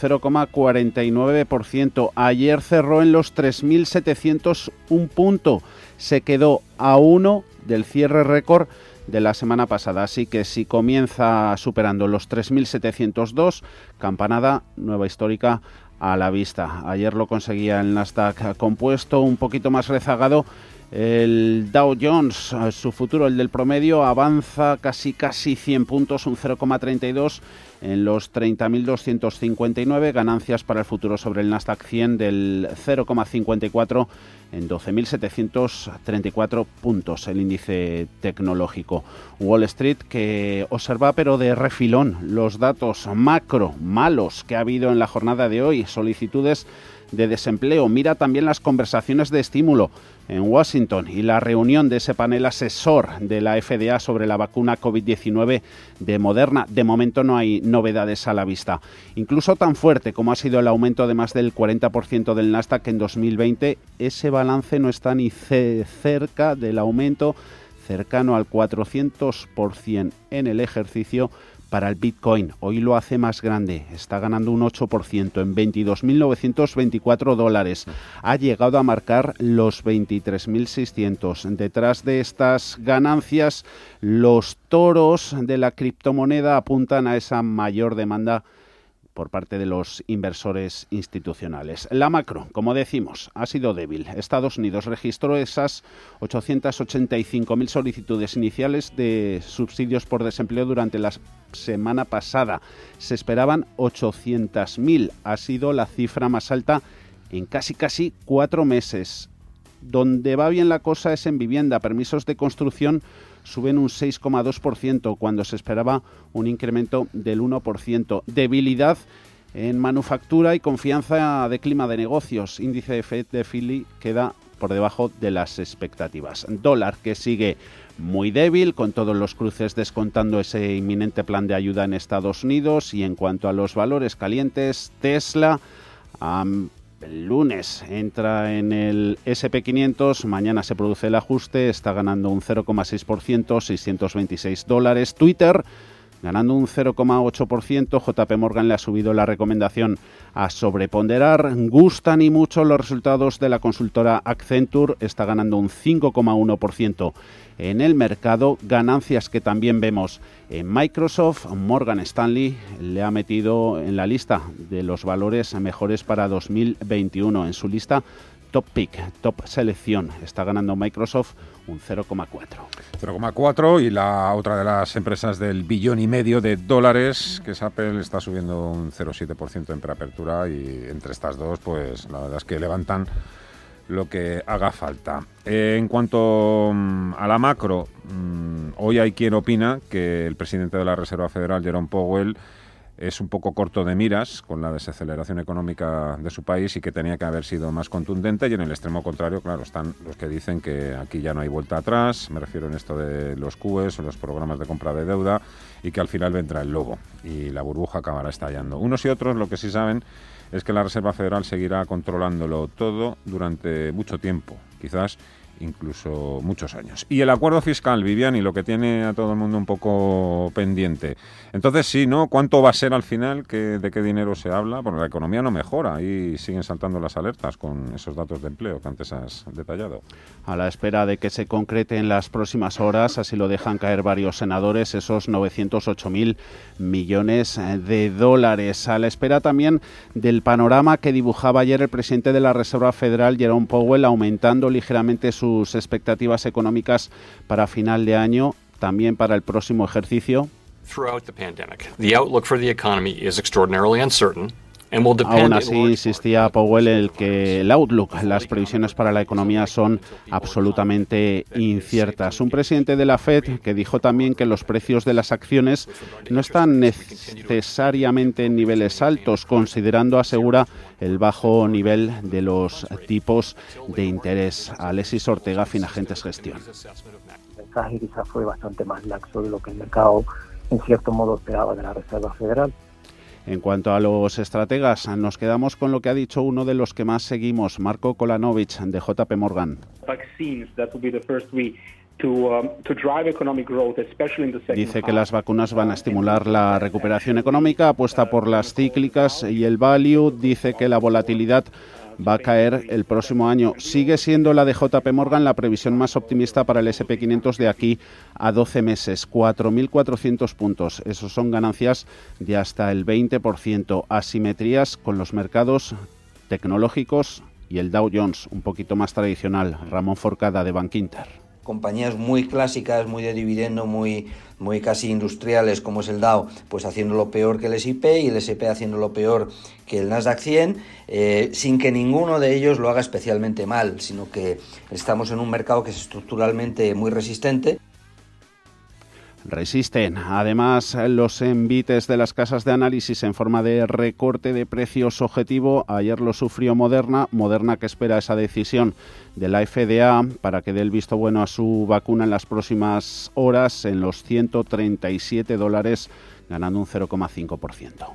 0,49%. Ayer cerró en los 3.701 punto. Se quedó a uno del cierre récord de la semana pasada. Así que si comienza superando los 3.702, campanada nueva histórica a la vista. Ayer lo conseguía el Nasdaq compuesto, un poquito más rezagado. El Dow Jones, su futuro, el del promedio, avanza casi casi 100 puntos, un 0,32 en los 30.259, ganancias para el futuro sobre el Nasdaq 100 del 0,54 en 12.734 puntos el índice tecnológico. Wall Street que observa pero de refilón los datos macro malos que ha habido en la jornada de hoy, solicitudes de desempleo, mira también las conversaciones de estímulo en Washington y la reunión de ese panel asesor de la FDA sobre la vacuna COVID-19 de Moderna. De momento no hay novedades a la vista. Incluso tan fuerte como ha sido el aumento de más del 40% del Nasdaq en 2020, ese balance no está ni cerca del aumento cercano al 400% en el ejercicio para el Bitcoin. Hoy lo hace más grande, está ganando un 8% en 22.924 dólares. Ha llegado a marcar los 23.600. Detrás de estas ganancias, los toros de la criptomoneda apuntan a esa mayor demanda por parte de los inversores institucionales. La macro, como decimos, ha sido débil. Estados Unidos registró esas 885.000 solicitudes iniciales de subsidios por desempleo durante la semana pasada. Se esperaban 800.000. Ha sido la cifra más alta en casi casi cuatro meses. Donde va bien la cosa es en vivienda. Permisos de construcción suben un 6,2% cuando se esperaba un incremento del 1%. Debilidad en manufactura y confianza de clima de negocios. Índice de FED de Philly queda por debajo de las expectativas. Dólar que sigue muy débil, con todos los cruces descontando ese inminente plan de ayuda en Estados Unidos. Y en cuanto a los valores calientes, Tesla el lunes entra en el SP500, mañana se produce el ajuste, está ganando un 0,6%, 626 dólares. Twitter ganando un 0,8%. JP Morgan le ha subido la recomendación a sobreponderar. Gustan y mucho los resultados de la consultora Accenture, está ganando un 5,1% en el mercado. Ganancias que también vemos en Microsoft. Morgan Stanley le ha metido en la lista de los valores mejores para 2021. En su lista top pick, top selección. Está ganando Microsoft un 0,4. 0,4 y la otra de las empresas del billón y medio de dólares, que es Apple, está subiendo un 0,7% en preapertura y entre estas dos, pues la verdad es que levantan lo que haga falta. Eh, en cuanto mm, a la macro, mm, hoy hay quien opina que el presidente de la Reserva Federal, Jerome Powell, es un poco corto de miras con la desaceleración económica de su país y que tenía que haber sido más contundente y en el extremo contrario, claro, están los que dicen que aquí ya no hay vuelta atrás, me refiero en esto de los QEs o los programas de compra de deuda y que al final vendrá el lobo y la burbuja acabará estallando. Unos y otros lo que sí saben es que la Reserva Federal seguirá controlándolo todo durante mucho tiempo, quizás incluso muchos años. Y el acuerdo fiscal, Viviani, lo que tiene a todo el mundo un poco pendiente. Entonces, sí, ¿no? ¿Cuánto va a ser al final? ¿De qué dinero se habla? Porque la economía no mejora y siguen saltando las alertas con esos datos de empleo que antes has detallado. A la espera de que se concrete en las próximas horas, así lo dejan caer varios senadores, esos 908.000 millones de dólares. A la espera también del panorama que dibujaba ayer el presidente de la Reserva Federal, Jerome Powell, aumentando ligeramente su sus expectativas económicas para final de año, también para el próximo ejercicio. Aún así, insistía Powell en que el outlook, las previsiones para la economía son absolutamente inciertas. Un presidente de la Fed que dijo también que los precios de las acciones no están necesariamente en niveles altos, considerando, asegura, el bajo nivel de los tipos de interés. Alexis Ortega, Finagentes Gestión. El mensaje quizás fue bastante más laxo de lo que el mercado en cierto modo esperaba de la Reserva Federal en cuanto a los estrategas, nos quedamos con lo que ha dicho uno de los que más seguimos, Marco Kolanovich, de JP Morgan. Dice que las vacunas van a estimular la recuperación económica, apuesta por las cíclicas y el value. Dice que la volatilidad va a caer el próximo año. Sigue siendo la de JP Morgan la previsión más optimista para el SP500 de aquí a 12 meses, 4.400 puntos. Esos son ganancias de hasta el 20%. Asimetrías con los mercados tecnológicos y el Dow Jones, un poquito más tradicional. Ramón Forcada de Bankinter compañías muy clásicas, muy de dividendo, muy, muy casi industriales como es el Dow, pues haciendo lo peor que el S&P y el S&P haciendo lo peor que el Nasdaq 100, eh, sin que ninguno de ellos lo haga especialmente mal, sino que estamos en un mercado que es estructuralmente muy resistente resisten. Además, los envites de las casas de análisis en forma de recorte de precios objetivo, ayer lo sufrió Moderna, Moderna que espera esa decisión de la FDA para que dé el visto bueno a su vacuna en las próximas horas en los 137 dólares, ganando un 0,5%.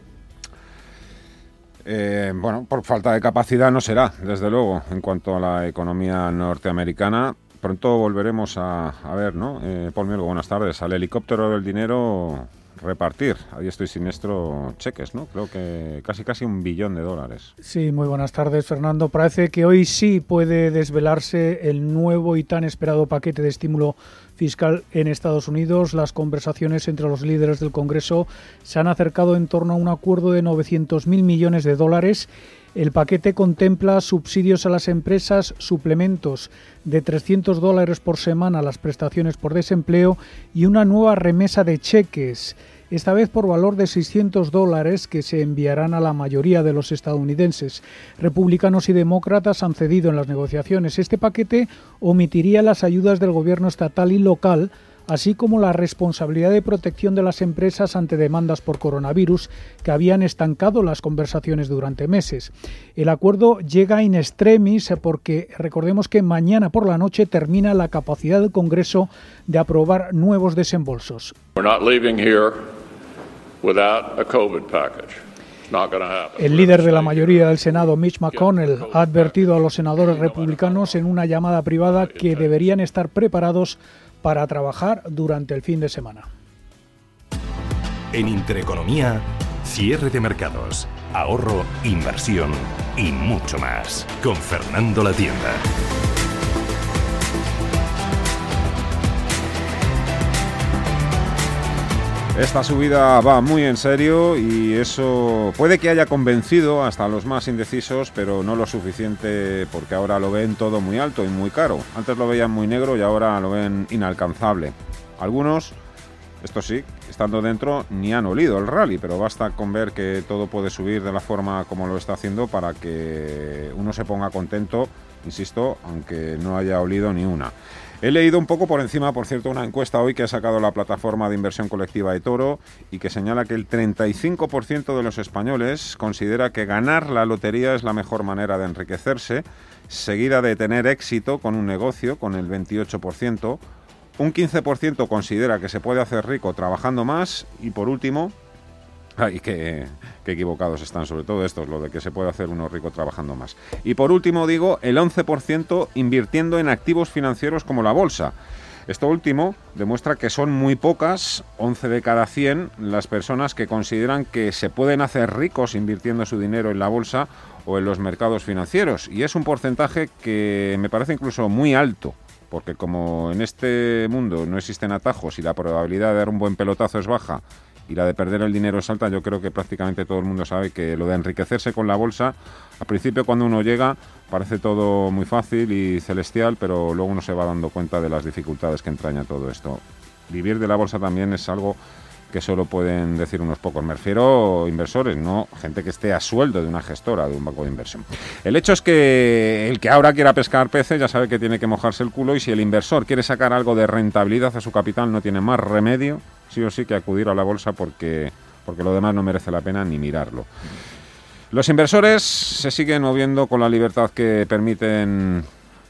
Eh, bueno, por falta de capacidad no será, desde luego, en cuanto a la economía norteamericana pronto volveremos a, ver, ¿no? Eh, Paul Mielgo, buenas tardes. Al helicóptero del dinero repartir. Ahí estoy siniestro cheques, ¿no? Creo que casi casi un billón de dólares. Sí, muy buenas tardes, Fernando. Parece que hoy sí puede desvelarse el nuevo y tan esperado paquete de estímulo fiscal en Estados Unidos. Las conversaciones entre los líderes del Congreso se han acercado en torno a un acuerdo de 900.000 millones de dólares el paquete contempla subsidios a las empresas, suplementos de 300 dólares por semana a las prestaciones por desempleo y una nueva remesa de cheques, esta vez por valor de 600 dólares que se enviarán a la mayoría de los estadounidenses. Republicanos y demócratas han cedido en las negociaciones. Este paquete omitiría las ayudas del gobierno estatal y local así como la responsabilidad de protección de las empresas ante demandas por coronavirus que habían estancado las conversaciones durante meses. El acuerdo llega in extremis porque recordemos que mañana por la noche termina la capacidad del Congreso de aprobar nuevos desembolsos. El líder de la mayoría del Senado, Mitch McConnell, ha advertido a los senadores republicanos en una llamada privada que deberían estar preparados para trabajar durante el fin de semana. En Intereconomía, cierre de mercados, ahorro, inversión y mucho más. Con Fernando La Tienda. Esta subida va muy en serio y eso puede que haya convencido hasta los más indecisos, pero no lo suficiente porque ahora lo ven todo muy alto y muy caro. Antes lo veían muy negro y ahora lo ven inalcanzable. Algunos, esto sí, estando dentro, ni han olido el rally, pero basta con ver que todo puede subir de la forma como lo está haciendo para que uno se ponga contento, insisto, aunque no haya olido ni una. He leído un poco por encima, por cierto, una encuesta hoy que ha sacado la plataforma de inversión colectiva de Toro y que señala que el 35% de los españoles considera que ganar la lotería es la mejor manera de enriquecerse, seguida de tener éxito con un negocio, con el 28%. Un 15% considera que se puede hacer rico trabajando más y por último, Ay, qué, equivocados están, sobre todo esto, lo de que se puede hacer uno rico trabajando más. Y por último, digo, el 11% invirtiendo en activos financieros como la bolsa. Esto último demuestra que son muy pocas, 11 de cada 100, las personas que consideran que se pueden hacer ricos invirtiendo su dinero en la bolsa o en los mercados financieros. Y es un porcentaje que me parece incluso muy alto, porque como en este mundo no existen atajos y la probabilidad de dar un buen pelotazo es baja y la de perder el dinero es alta, yo creo que prácticamente todo el mundo sabe que lo de enriquecerse con la bolsa, al principio cuando uno llega parece todo muy fácil y celestial, pero luego uno se va dando cuenta de las dificultades que entraña todo esto. Vivir de la bolsa también es algo que solo pueden decir unos pocos. Me refiero a inversores, no gente que esté a sueldo de una gestora, de un banco de inversión. El hecho es que el que ahora quiera pescar peces ya sabe que tiene que mojarse el culo y si el inversor quiere sacar algo de rentabilidad a su capital no tiene más remedio sí o sí que acudir a la bolsa porque, porque lo demás no merece la pena ni mirarlo. Los inversores se siguen moviendo con la libertad que permiten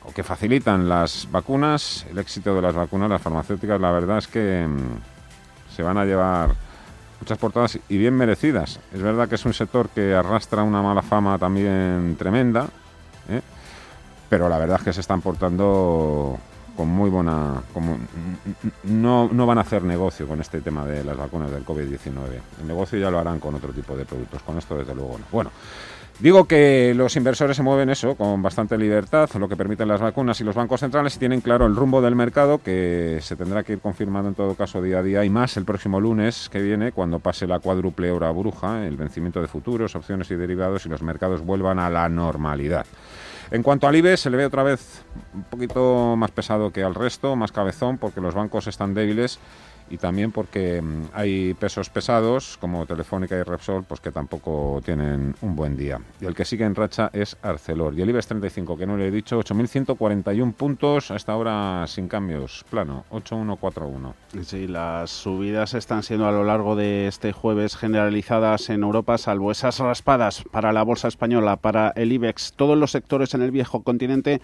o que facilitan las vacunas, el éxito de las vacunas, las farmacéuticas, la verdad es que mm, se van a llevar muchas portadas y bien merecidas. Es verdad que es un sector que arrastra una mala fama también tremenda, ¿eh? pero la verdad es que se están portando con muy buena... Como, no, no van a hacer negocio con este tema de las vacunas del COVID-19. El negocio ya lo harán con otro tipo de productos. Con esto, desde luego, no. Bueno. Digo que los inversores se mueven eso con bastante libertad, lo que permiten las vacunas y los bancos centrales y tienen claro el rumbo del mercado que se tendrá que ir confirmando en todo caso día a día y más el próximo lunes que viene cuando pase la cuádruple hora bruja, el vencimiento de futuros, opciones y derivados y los mercados vuelvan a la normalidad. En cuanto al IBE, se le ve otra vez un poquito más pesado que al resto, más cabezón, porque los bancos están débiles y también porque mm, hay pesos pesados como Telefónica y Repsol pues que tampoco tienen un buen día. Y el que sigue en racha es Arcelor. Y el IBEX 35, que no le he dicho, 8.141 puntos hasta ahora sin cambios, plano, 8.141. Sí, las subidas están siendo a lo largo de este jueves generalizadas en Europa, salvo esas raspadas para la bolsa española, para el IBEX, todos los sectores en el viejo continente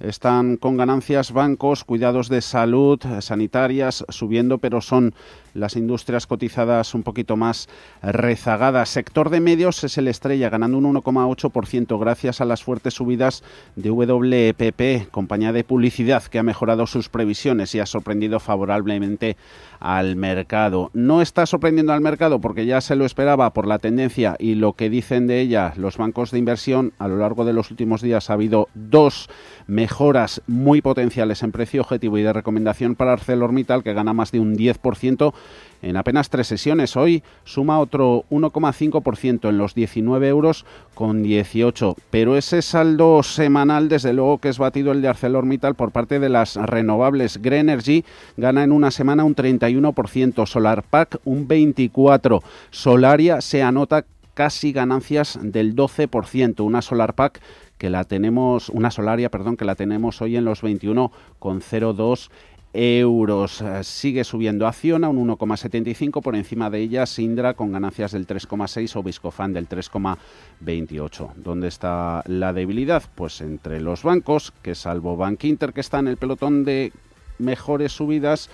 están con ganancias bancos, cuidados de salud, sanitarias, subiendo, pero son las industrias cotizadas un poquito más rezagadas. Sector de medios es el estrella, ganando un 1,8% gracias a las fuertes subidas de WPP, compañía de publicidad que ha mejorado sus previsiones y ha sorprendido favorablemente al mercado. No está sorprendiendo al mercado porque ya se lo esperaba por la tendencia y lo que dicen de ella los bancos de inversión. A lo largo de los últimos días ha habido dos mejoras muy potenciales en precio objetivo y de recomendación para ArcelorMittal que gana más de un 10% en apenas tres sesiones. Hoy suma otro 1,5% en los 19 euros con 18. Pero ese saldo semanal, desde luego que es batido el de ArcelorMittal por parte de las renovables. Greenergy gana en una semana un 31%, SolarPack un 24%, Solaria se anota casi ganancias del 12%, una SolarPack que la tenemos, una Solaria, perdón, que la tenemos hoy en los 21,02 euros. Eh, sigue subiendo Acciona un 1,75 por encima de ella Sindra con ganancias del 3,6 o Viscofan del 3,28. ¿Dónde está la debilidad? Pues entre los bancos, que salvo Bank Inter que está en el pelotón de mejores subidas,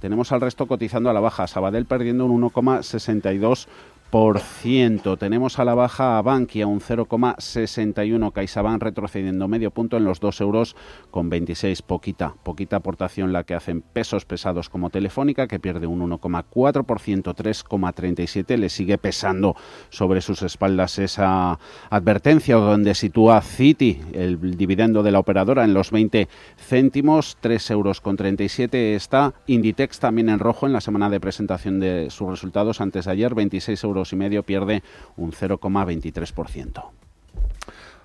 tenemos al resto cotizando a la baja. Sabadell perdiendo un 1,62 tenemos a la baja a Bankia un 0,61, CaixaBank retrocediendo medio punto en los 2 euros con 26, poquita, poquita aportación la que hacen pesos pesados como Telefónica que pierde un 1,4%, 3,37, le sigue pesando sobre sus espaldas esa advertencia donde sitúa Citi el dividendo de la operadora en los 20 céntimos, 3 euros con 37 está Inditex también en rojo en la semana de presentación de sus resultados. Antes de ayer, 26 euros y medio pierde un 0,23%.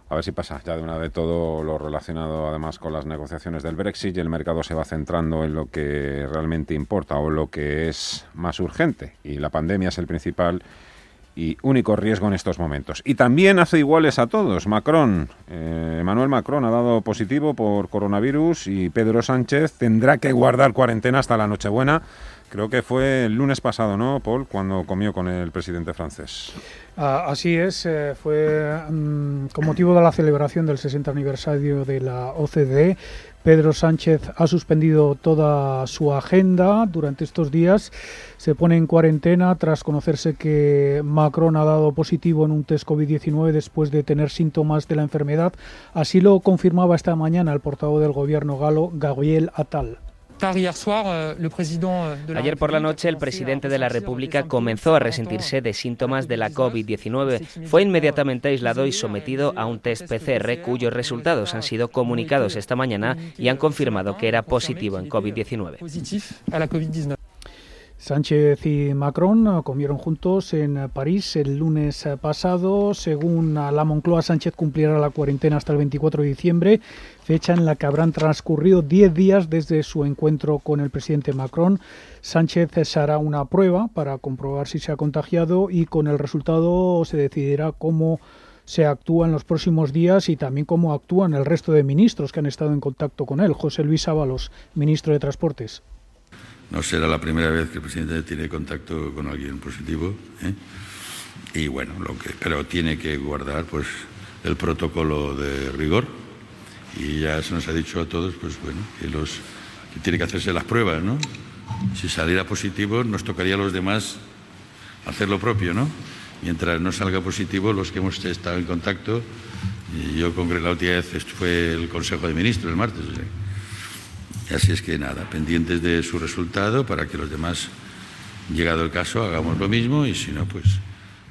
A ver si pasa ya de una vez todo lo relacionado además con las negociaciones del Brexit y el mercado se va centrando en lo que realmente importa o lo que es más urgente. Y la pandemia es el principal y único riesgo en estos momentos. Y también hace iguales a todos. Macron, eh, Emmanuel Macron ha dado positivo por coronavirus y Pedro Sánchez tendrá que guardar cuarentena hasta la Nochebuena Creo que fue el lunes pasado, ¿no, Paul, cuando comió con el presidente francés? Ah, así es, eh, fue mm, con motivo de la celebración del 60 aniversario de la OCDE. Pedro Sánchez ha suspendido toda su agenda durante estos días. Se pone en cuarentena tras conocerse que Macron ha dado positivo en un test COVID-19 después de tener síntomas de la enfermedad. Así lo confirmaba esta mañana el portavoz del gobierno galo, Gabriel Attal. Euh, euh, Ayer por la noche el presidente de la República comenzó a resentirse de síntomas de la COVID-19. Fue inmediatamente aislado y sometido a un test PCR cuyos resultados han sido comunicados esta mañana y han confirmado que era positivo en COVID-19. Sánchez y Macron comieron juntos en París el lunes pasado. Según la Moncloa, Sánchez cumplirá la cuarentena hasta el 24 de diciembre, fecha en la que habrán transcurrido 10 días desde su encuentro con el presidente Macron. Sánchez se hará una prueba para comprobar si se ha contagiado y con el resultado se decidirá cómo se actúa en los próximos días y también cómo actúan el resto de ministros que han estado en contacto con él. José Luis Ábalos, ministro de Transportes. No será la primera vez que el presidente tiene contacto con alguien positivo. ¿eh? Y bueno, lo que, pero tiene que guardar pues el protocolo de rigor. Y ya se nos ha dicho a todos, pues bueno, que los que tiene que hacerse las pruebas, ¿no? Si saliera positivo, nos tocaría a los demás hacer lo propio, ¿no? Mientras no salga positivo, los que hemos estado en contacto, y yo con vez fue el Consejo de Ministros el martes. Así es que nada, pendientes de su resultado para que los demás, llegado el caso, hagamos lo mismo y si no, pues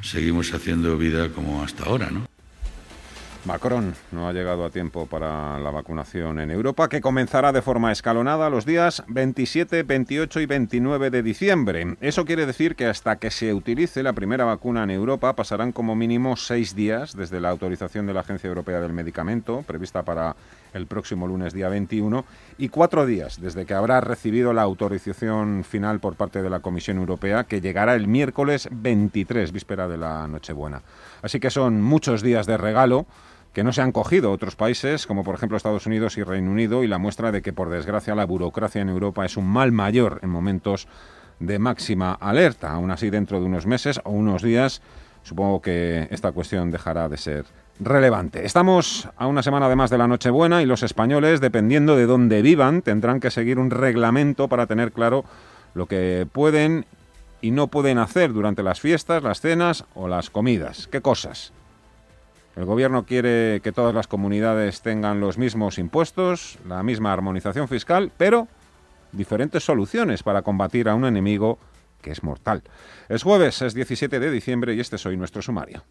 seguimos haciendo vida como hasta ahora, ¿no? Macron no ha llegado a tiempo para la vacunación en Europa, que comenzará de forma escalonada los días 27, 28 y 29 de diciembre. Eso quiere decir que hasta que se utilice la primera vacuna en Europa pasarán como mínimo seis días desde la autorización de la Agencia Europea del Medicamento, prevista para el próximo lunes día 21, y cuatro días desde que habrá recibido la autorización final por parte de la Comisión Europea, que llegará el miércoles 23, víspera de la Nochebuena. Así que son muchos días de regalo que no se han cogido otros países, como por ejemplo Estados Unidos y Reino Unido, y la muestra de que, por desgracia, la burocracia en Europa es un mal mayor en momentos de máxima alerta. Aún así, dentro de unos meses o unos días, supongo que esta cuestión dejará de ser relevante. Estamos a una semana además de la Nochebuena y los españoles, dependiendo de dónde vivan, tendrán que seguir un reglamento para tener claro lo que pueden y no pueden hacer durante las fiestas, las cenas o las comidas. ¿Qué cosas? El gobierno quiere que todas las comunidades tengan los mismos impuestos, la misma armonización fiscal, pero diferentes soluciones para combatir a un enemigo que es mortal. Es jueves, es 17 de diciembre y este es hoy nuestro sumario.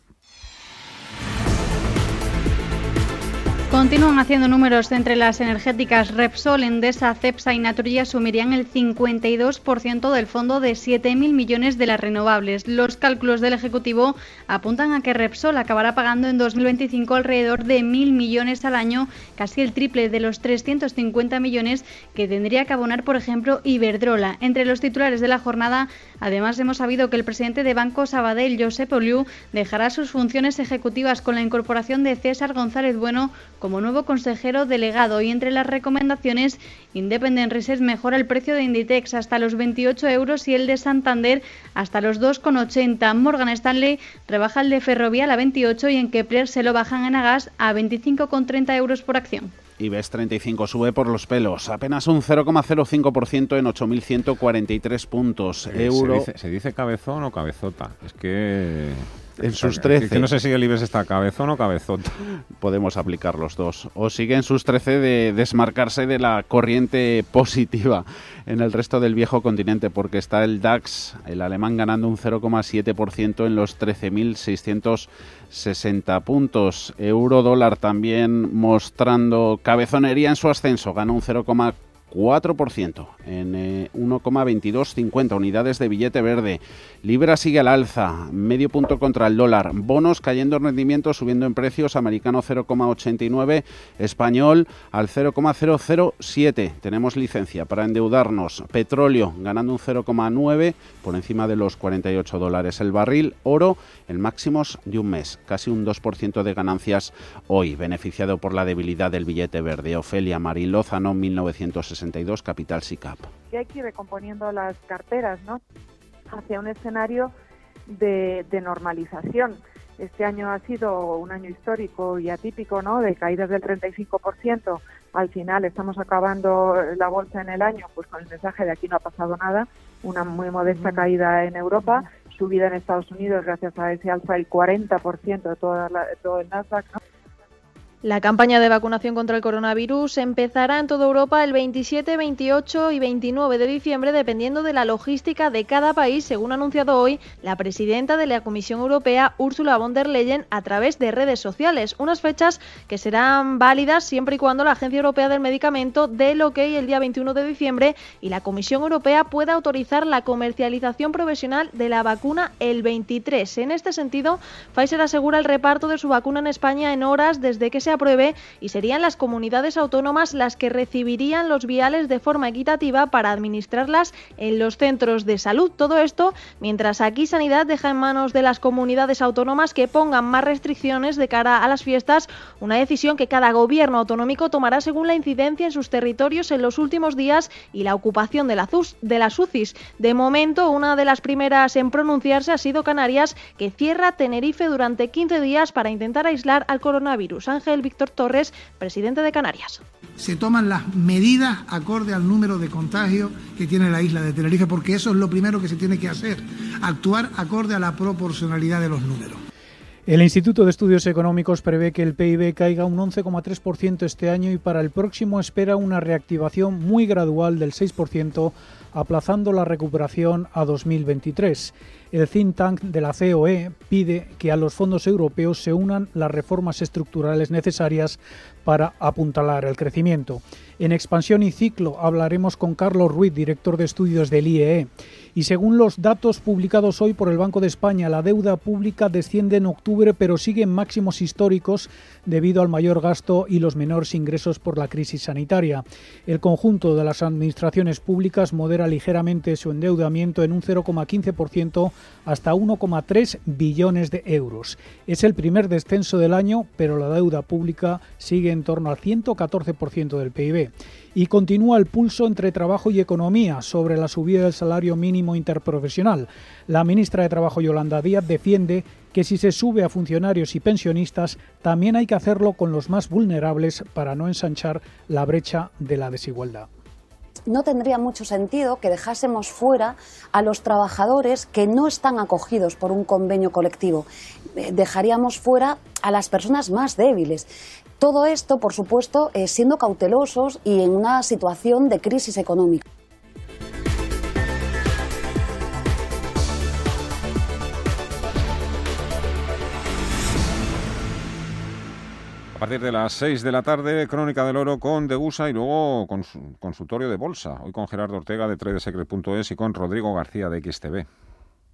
Continúan haciendo números entre las energéticas Repsol, Endesa, Cepsa y Naturgy asumirían el 52% del fondo de 7.000 millones de las renovables. Los cálculos del Ejecutivo apuntan a que Repsol acabará pagando en 2025 alrededor de 1.000 millones al año, casi el triple de los 350 millones que tendría que abonar, por ejemplo, Iberdrola. Entre los titulares de la jornada, además hemos sabido que el presidente de Banco Sabadell, Josep Oliu, dejará sus funciones ejecutivas con la incorporación de César González Bueno como nuevo consejero delegado y entre las recomendaciones Independent Research mejora el precio de Inditex hasta los 28 euros y el de Santander hasta los 2,80. Morgan Stanley rebaja el de Ferrovial a 28 y en Kepler se lo bajan en Agas a 25,30 euros por acción. IBEX 35 sube por los pelos, apenas un 0,05% en 8.143 puntos. Eh, Euro. Se dice, cabezón o cabezota? Es que en sus 13. Que no sé si el IBEX está cabezón o cabezota. Podemos aplicar los dos. O sigue en sus 13 de desmarcarse de la corriente positiva en el resto del viejo continente, porque está el DAX, el alemán, ganando un 0,7% en los 13.660 puntos. Euro dólar también mostrando cabezonería en su ascenso, gana un 0,4%. 4% en 1,2250 eh, unidades de billete verde. Libra sigue al alza, medio punto contra el dólar. Bonos cayendo en rendimiento, subiendo en precios. Americano 0,89, español al 0,007. Tenemos licencia para endeudarnos. Petróleo ganando un 0,9 por encima de los 48 dólares el barril. Oro en máximos de un mes, casi un 2% de ganancias hoy, beneficiado por la debilidad del billete verde. Ofelia Marilózano, 1960 Capital SICAP. Y hay que ir recomponiendo las carteras, ¿no? Hacia un escenario de, normalización. Este año ha sido un año histórico y atípico, ¿no? De caídas del 35%. Al final estamos acabando la bolsa en el año, pues con el mensaje de aquí no ha pasado nada. Una muy modesta caída en Europa, subida en Estados Unidos gracias a ese alza del 40% de, toda de todo el Nasdaq, ¿no? La campaña de vacunación contra el coronavirus empezará en toda Europa el 27, 28 y 29 de diciembre, dependiendo de la logística de cada país, según ha anunciado hoy la presidenta de la Comisión Europea, Ursula von der Leyen, a través de redes sociales. Unas fechas que serán válidas siempre y cuando la Agencia Europea del Medicamento dé el ok el día 21 de diciembre y la Comisión Europea pueda autorizar la comercialización profesional de la vacuna el 23. En este sentido, Pfizer asegura el reparto de su vacuna en España en horas desde que se apruebe y serían las comunidades autónomas las que recibirían los viales de forma equitativa para administrarlas en los centros de salud. Todo esto mientras aquí Sanidad deja en manos de las comunidades autónomas que pongan más restricciones de cara a las fiestas, una decisión que cada gobierno autonómico tomará según la incidencia en sus territorios en los últimos días y la ocupación de, de las UCIs. De momento, una de las primeras en pronunciarse ha sido Canarias, que cierra Tenerife durante 15 días para intentar aislar al coronavirus. Ángel Víctor Torres, presidente de Canarias. Se toman las medidas acorde al número de contagios que tiene la isla de Tenerife, porque eso es lo primero que se tiene que hacer, actuar acorde a la proporcionalidad de los números. El Instituto de Estudios Económicos prevé que el PIB caiga un 11,3% este año y para el próximo espera una reactivación muy gradual del 6%, aplazando la recuperación a 2023. El think tank de la COE pide que a los fondos europeos se unan las reformas estructurales necesarias para apuntalar el crecimiento. En expansión y ciclo hablaremos con Carlos Ruiz, director de estudios del IEE. Y según los datos publicados hoy por el Banco de España, la deuda pública desciende en octubre, pero sigue en máximos históricos debido al mayor gasto y los menores ingresos por la crisis sanitaria. El conjunto de las administraciones públicas modera ligeramente su endeudamiento en un 0,15% hasta 1,3 billones de euros. Es el primer descenso del año, pero la deuda pública sigue en torno al 114% del PIB y continúa el pulso entre trabajo y economía sobre la subida del salario mínimo interprofesional. La ministra de Trabajo Yolanda Díaz defiende que si se sube a funcionarios y pensionistas, también hay que hacerlo con los más vulnerables para no ensanchar la brecha de la desigualdad no tendría mucho sentido que dejásemos fuera a los trabajadores que no están acogidos por un convenio colectivo. Eh, dejaríamos fuera a las personas más débiles. Todo esto, por supuesto, eh, siendo cautelosos y en una situación de crisis económica. Partir de las 6 de la tarde, Crónica del Oro con Degusa y luego con consultorio de bolsa. Hoy con Gerardo Ortega de tradesecret.es y con Rodrigo García de XTV.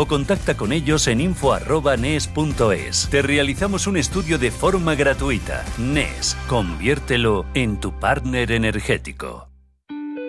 o contacta con ellos en info.nes.es. Te realizamos un estudio de forma gratuita. NES, conviértelo en tu partner energético.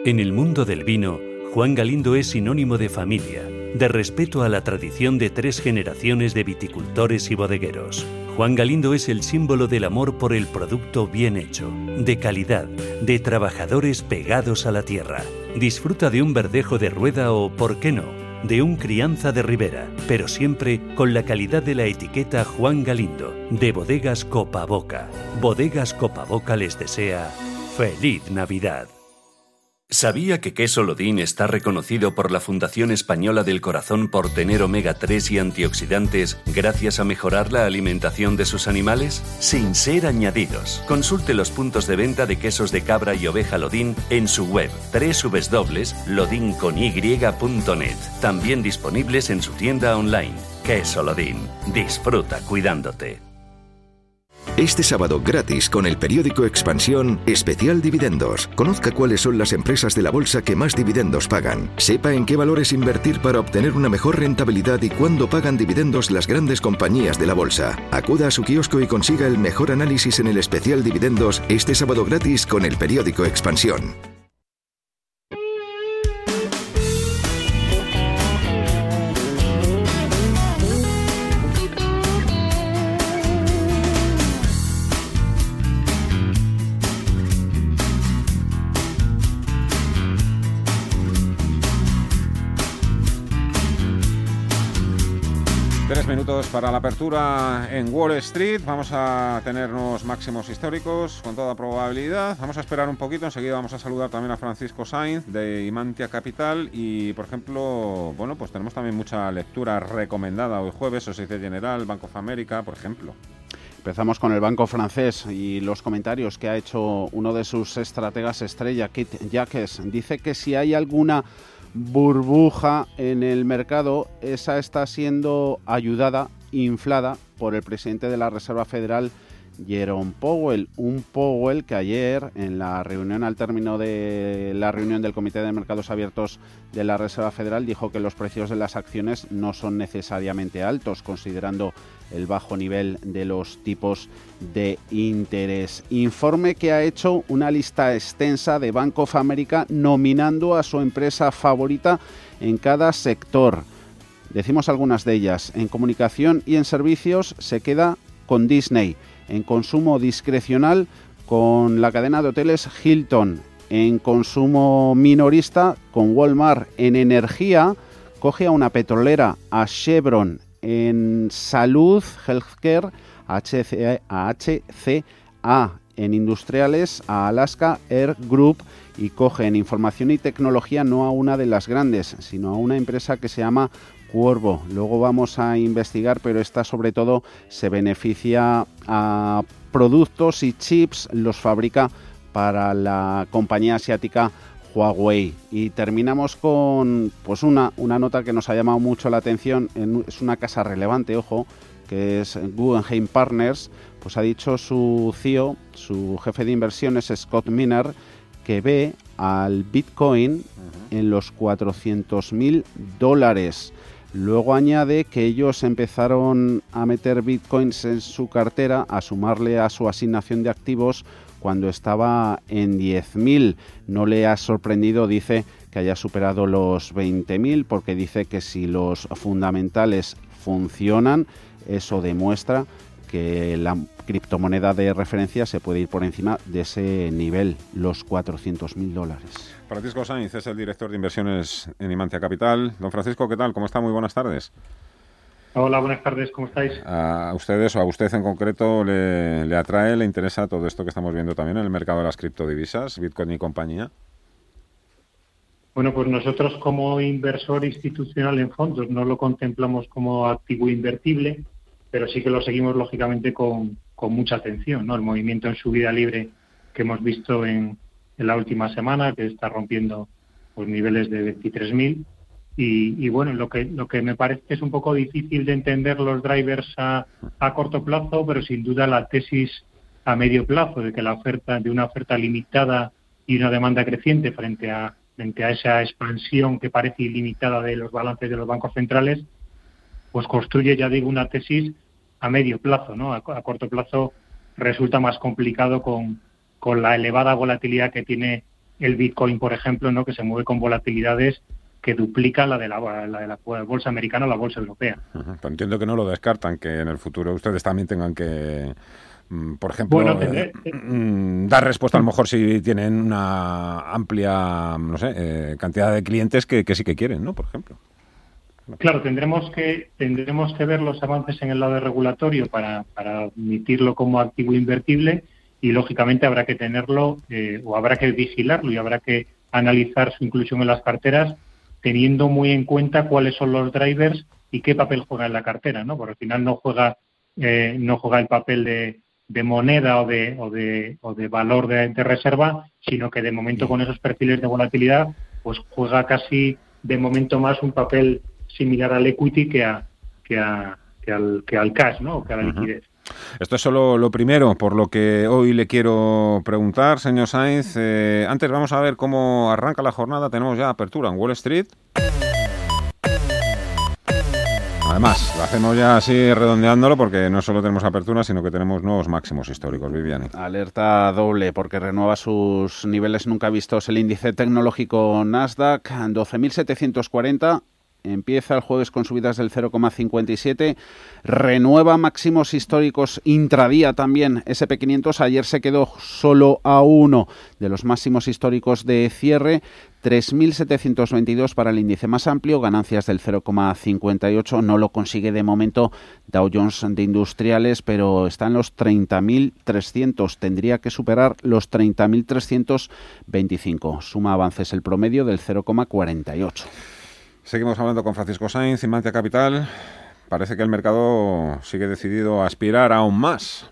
En el mundo del vino, Juan Galindo es sinónimo de familia, de respeto a la tradición de tres generaciones de viticultores y bodegueros. Juan Galindo es el símbolo del amor por el producto bien hecho, de calidad, de trabajadores pegados a la tierra. Disfruta de un verdejo de rueda o, ¿por qué no?, de un crianza de Ribera, pero siempre con la calidad de la etiqueta Juan Galindo, de Bodegas Copaboca. Bodegas Copaboca les desea feliz Navidad. ¿Sabía que queso Lodín está reconocido por la Fundación Española del Corazón por tener omega 3 y antioxidantes gracias a mejorar la alimentación de sus animales? Sin ser añadidos. Consulte los puntos de venta de quesos de cabra y oveja Lodín en su web www.lodincony.net. También disponibles en su tienda online. Queso Lodín. Disfruta cuidándote. Este sábado gratis con el periódico Expansión Especial Dividendos. Conozca cuáles son las empresas de la bolsa que más dividendos pagan. Sepa en qué valores invertir para obtener una mejor rentabilidad y cuándo pagan dividendos las grandes compañías de la bolsa. Acuda a su kiosco y consiga el mejor análisis en el Especial Dividendos este sábado gratis con el periódico Expansión. Para la apertura en Wall Street. Vamos a tenernos máximos históricos con toda probabilidad. Vamos a esperar un poquito. Enseguida vamos a saludar también a Francisco Sainz de Imantia Capital. Y, por ejemplo, bueno, pues tenemos también mucha lectura recomendada hoy jueves. Sociedad General, Banco of America, por ejemplo. Empezamos con el banco francés y los comentarios que ha hecho uno de sus estrategas estrella, Kit Jacques. Dice que si hay alguna burbuja en el mercado, esa está siendo ayudada, inflada por el presidente de la Reserva Federal, Jerome Powell, un Powell que ayer en la reunión al término de la reunión del Comité de Mercados Abiertos de la Reserva Federal dijo que los precios de las acciones no son necesariamente altos considerando el bajo nivel de los tipos de interés. Informe que ha hecho una lista extensa de Bank of America nominando a su empresa favorita en cada sector. Decimos algunas de ellas. En comunicación y en servicios se queda con Disney. En consumo discrecional con la cadena de hoteles Hilton. En consumo minorista con Walmart. En energía coge a una petrolera, a Chevron en salud, healthcare, HCA, HCA en industriales a Alaska Air Group y coge en información y tecnología no a una de las grandes, sino a una empresa que se llama Cuervo. Luego vamos a investigar, pero esta sobre todo se beneficia a productos y chips, los fabrica para la compañía asiática Huawei. Y terminamos con pues una, una nota que nos ha llamado mucho la atención, es una casa relevante, ojo, que es Guggenheim Partners, pues ha dicho su CEO, su jefe de inversiones, Scott Miner, que ve al Bitcoin en los 400 mil dólares. Luego añade que ellos empezaron a meter bitcoins en su cartera, a sumarle a su asignación de activos cuando estaba en 10.000. No le ha sorprendido, dice, que haya superado los 20.000 porque dice que si los fundamentales funcionan, eso demuestra que la criptomoneda de referencia se puede ir por encima de ese nivel, los 400.000 dólares. Francisco Sainz es el director de inversiones en Imancia Capital. Don Francisco, ¿qué tal? ¿Cómo está? Muy buenas tardes. Hola, buenas tardes, ¿cómo estáis? A ustedes o a usted en concreto le, atrae, le interesa todo esto que estamos viendo también en el mercado de las criptodivisas, Bitcoin y compañía. Bueno, pues nosotros como inversor institucional en fondos no lo contemplamos como activo invertible, pero sí que lo seguimos lógicamente con, mucha atención. ¿no? El movimiento en subida libre que hemos visto en, en la última semana, que está rompiendo pues, niveles de 23.000 y, bueno, lo que, lo que me parece que es un poco difícil de entender los drivers a, a corto plazo, pero sin duda la tesis a medio plazo de que la oferta, de una oferta limitada y una demanda creciente frente a, frente a esa expansión que parece ilimitada de los balances de los bancos centrales, pues construye, ya digo, una tesis a medio plazo, ¿no? A, corto plazo resulta más complicado con, con la elevada volatilidad que tiene el Bitcoin, por ejemplo, ¿no? Que se mueve con volatilidades que duplica la de la, de la bolsa americana o la bolsa europea. entiendo que no lo descartan, que en el futuro ustedes también tengan que, mm, por ejemplo, eh, mm, dar respuesta a lo mejor si tienen una amplia, no sé, eh, cantidad de clientes que, sí que quieren, ¿no? Por ejemplo. Claro, tendremos que tendremos que ver los avances en el lado regulatorio para, para admitirlo como activo invertible y lógicamente habrá que tenerlo eh, o habrá que vigilarlo y habrá que analizar su inclusión en las carteras teniendo muy en cuenta cuáles son los drivers y qué papel juega en la cartera, ¿no? Porque al final no juega eh, no juega el papel de, de moneda o de, o de, o de valor de, reserva, sino que de momento con esos perfiles de volatilidad, pues juega casi de momento más un papel similar al equity que a que, a, que al que al cash, ¿no? O que a la liquidez. Esto es solo lo primero, por lo que hoy le quiero preguntar, señor Sainz. Eh, antes vamos a ver cómo arranca la jornada. Tenemos ya apertura en Wall Street. Además, lo hacemos ya así redondeándolo porque no solo tenemos apertura, sino que tenemos nuevos máximos históricos, Viviane. Alerta doble porque renueva sus niveles nunca vistos el índice tecnológico Nasdaq, 12.740 Empieza el jueves con subidas del 0,57, renueva máximos históricos intradía también SP500, ayer se quedó solo a uno de los máximos históricos de cierre, 3.722 para el índice más amplio, ganancias del 0,58. No lo consigue de momento Dow Jones de Industriales, pero está en los 30.300. Tendría que superar los 30.325. Suma avances el promedio del 0,48. Seguimos hablando con Francisco Sainz, Imantia Capital. Parece que el mercado sigue decidido a aspirar aún más.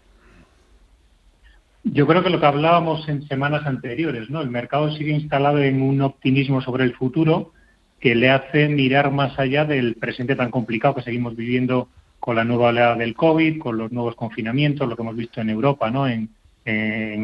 Yo creo que lo que hablábamos en semanas anteriores, ¿no? El mercado sigue instalado en un optimismo sobre el futuro que le hace mirar más allá del presente tan complicado que seguimos viviendo con la nueva oleada del COVID, con los nuevos confinamientos, lo que hemos visto en Europa, ¿no? En,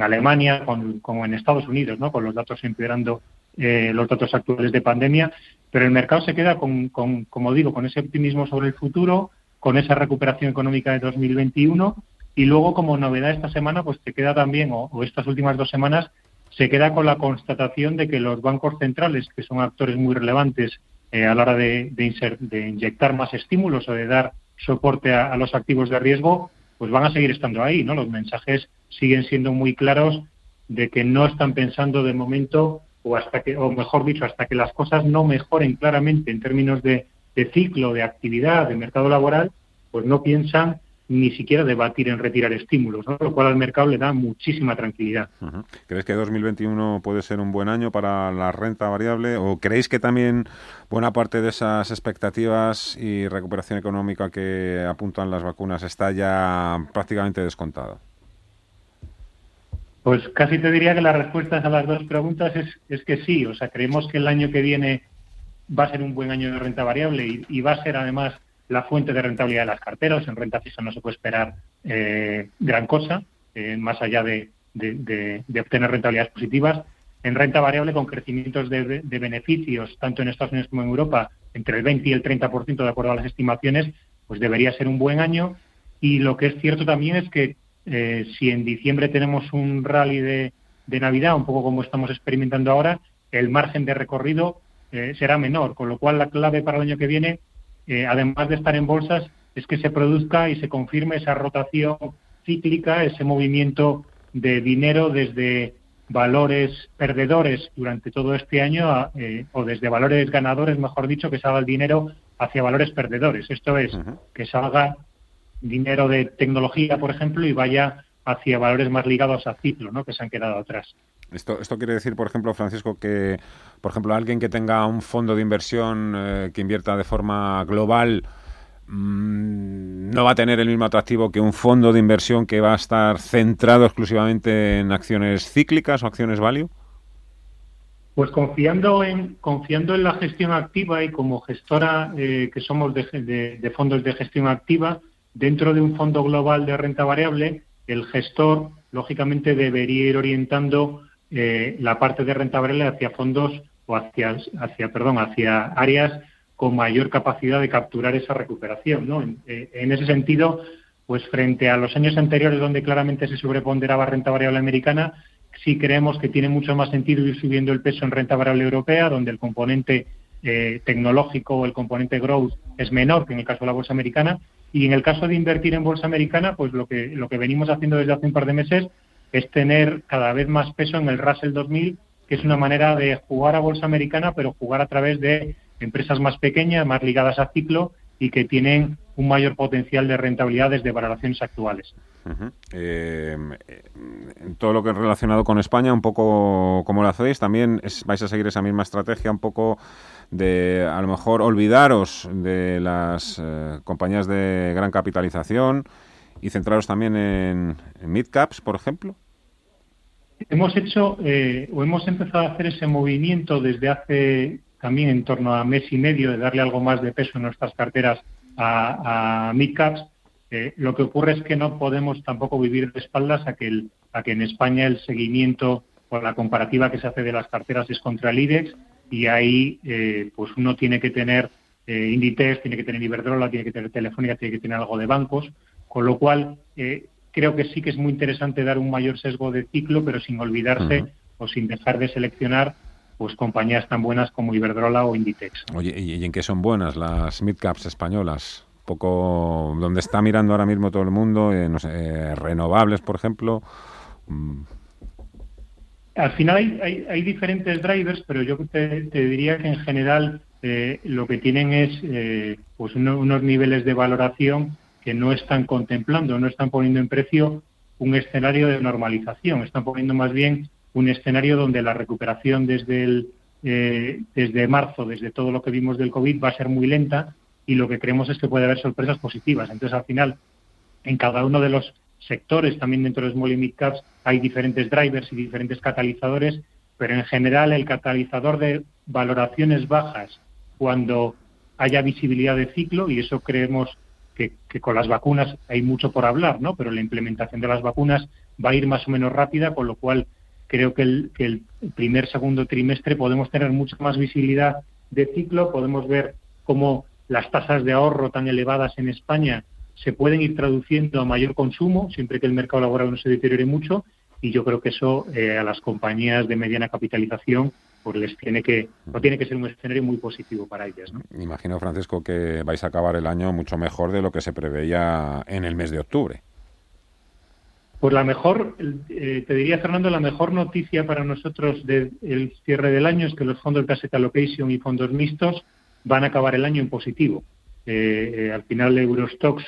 Alemania, como en Estados Unidos, ¿no? Con los datos empeorando eh, los datos actuales de pandemia, pero el mercado se queda con, como digo, con ese optimismo sobre el futuro, con esa recuperación económica de 2021 y luego, como novedad esta semana, pues se queda también, o, estas últimas dos semanas, se queda con la constatación de que los bancos centrales, que son actores muy relevantes eh, a la hora de, de, inyectar más estímulos o de dar soporte a, los activos de riesgo, pues van a seguir estando ahí, ¿no? Los mensajes siguen siendo muy claros de que no están pensando de momento o hasta que, o mejor dicho, hasta que las cosas no mejoren claramente en términos de, ciclo, de actividad, de mercado laboral, pues no piensan ni siquiera debatir en retirar estímulos, lo cual al mercado le da muchísima tranquilidad. ¿Crees que 2021 puede ser un buen año para la renta variable o creéis que también buena parte de esas expectativas y recuperación económica que apuntan las vacunas está ya prácticamente descontada? Pues casi te diría que la respuesta a las dos preguntas es, es que sí, o sea, creemos que el año que viene va a ser un buen año de renta variable y va a ser además la fuente de rentabilidad de las carteras. En renta fija no se puede esperar eh, gran cosa, eh, más allá de, obtener rentabilidades positivas. En renta variable, con crecimientos de, beneficios, tanto en Estados Unidos como en Europa, entre el 20 y el 30% de acuerdo a las estimaciones, pues debería ser un buen año. Y lo que es cierto también es que eh, si en diciembre tenemos un rally de, Navidad, un poco como estamos experimentando ahora, el margen de recorrido será menor, con lo cual la clave para el año que viene eh, además de estar en bolsas, es que se produzca y se confirme esa rotación cíclica, ese movimiento de dinero desde valores perdedores durante todo este año eh, o desde valores ganadores, mejor dicho, que salga el dinero hacia valores perdedores. Esto es, que salga dinero de tecnología, por ejemplo, y vaya hacia valores más ligados a ciclo, ¿no? que se han quedado atrás. Esto, esto quiere decir, por ejemplo, Francisco, que, por ejemplo, alguien que tenga un fondo de inversión eh, que invierta de forma global mm, no va a tener el mismo atractivo que un fondo de inversión que va a estar centrado exclusivamente en acciones cíclicas o acciones value. Pues confiando en confiando en la gestión activa y como gestora eh, que somos de fondos de gestión activa dentro de un fondo global de renta variable, el gestor lógicamente debería ir orientando eh, la parte de renta variable hacia fondos o hacia, hacia, perdón, hacia áreas con mayor capacidad de capturar esa recuperación. ¿no? En, eh, ese sentido, pues frente a los años anteriores donde claramente se sobreponderaba renta variable americana, sí creemos que tiene mucho más sentido ir subiendo el peso en renta variable europea, donde el componente eh, tecnológico o el componente growth es menor que en el caso de la bolsa americana. Y en el caso de invertir en bolsa americana, pues lo que, lo que venimos haciendo desde hace un par de meses es tener cada vez más peso en el Russell 2000, que es una manera de jugar a bolsa americana, pero jugar a través de empresas más pequeñas, más ligadas a ciclo y que tienen un mayor potencial de rentabilidad desde valoraciones actuales. En todo lo que es relacionado con España, un poco como lo hacéis, también vais a seguir esa misma estrategia, un poco de a lo mejor olvidaros de las eh, compañías de gran capitalización y centraros también en, en mid caps, por ejemplo. Hemos hecho eh, o hemos empezado a hacer ese movimiento desde hace también en torno a mes y medio de darle algo más de peso en nuestras carteras a, a midcaps. Eh, lo que ocurre es que no podemos tampoco vivir de espaldas a que, el, a que en España el seguimiento o la comparativa que se hace de las carteras es contra el IDEX y ahí eh, pues uno tiene que tener eh, Inditex, tiene que tener Iberdrola, tiene que tener Telefónica, tiene que tener algo de bancos, con lo cual eh, creo que sí que es muy interesante dar un mayor sesgo de ciclo, pero sin olvidarse o sin dejar de seleccionar pues compañías tan buenas como Iberdrola o Inditex. Oye, ¿y en qué son buenas las midcaps españolas? poco donde está mirando ahora mismo todo el mundo, eh, no sé, eh, renovables, por ejemplo. Mm. Al final hay, diferentes drivers, pero yo te, diría que en general eh, lo que tienen es eh, pues unos niveles de valoración que no están contemplando, no están poniendo en precio un escenario de normalización, están poniendo más bien un escenario donde la recuperación desde el, eh, desde marzo, desde todo lo que vimos del COVID, va a ser muy lenta y lo que creemos es que puede haber sorpresas positivas. Entonces, al final, en cada uno de los sectores, también dentro de Small y Mid Caps, hay diferentes drivers y diferentes catalizadores, pero en general el catalizador de valoraciones bajas cuando haya visibilidad de ciclo, y eso creemos que, con las vacunas hay mucho por hablar, ¿no? Pero la implementación de las vacunas va a ir más o menos rápida, con lo cual creo que el, que el primer, segundo trimestre podemos tener mucha más visibilidad de ciclo, podemos ver cómo las tasas de ahorro tan elevadas en España se pueden ir traduciendo a mayor consumo, siempre que el mercado laboral no se deteriore mucho, y yo creo que eso eh, a las compañías de mediana capitalización pues les tiene que no tiene que ser un escenario muy positivo para ellas. ¿no? Imagino, Francisco, que vais a acabar el año mucho mejor de lo que se preveía en el mes de octubre. Pues la mejor, eh, te diría Fernando, la mejor noticia para nosotros del cierre del año es que los fondos de asset allocation y fondos mixtos van a acabar el año en positivo. Eh, al final Eurostox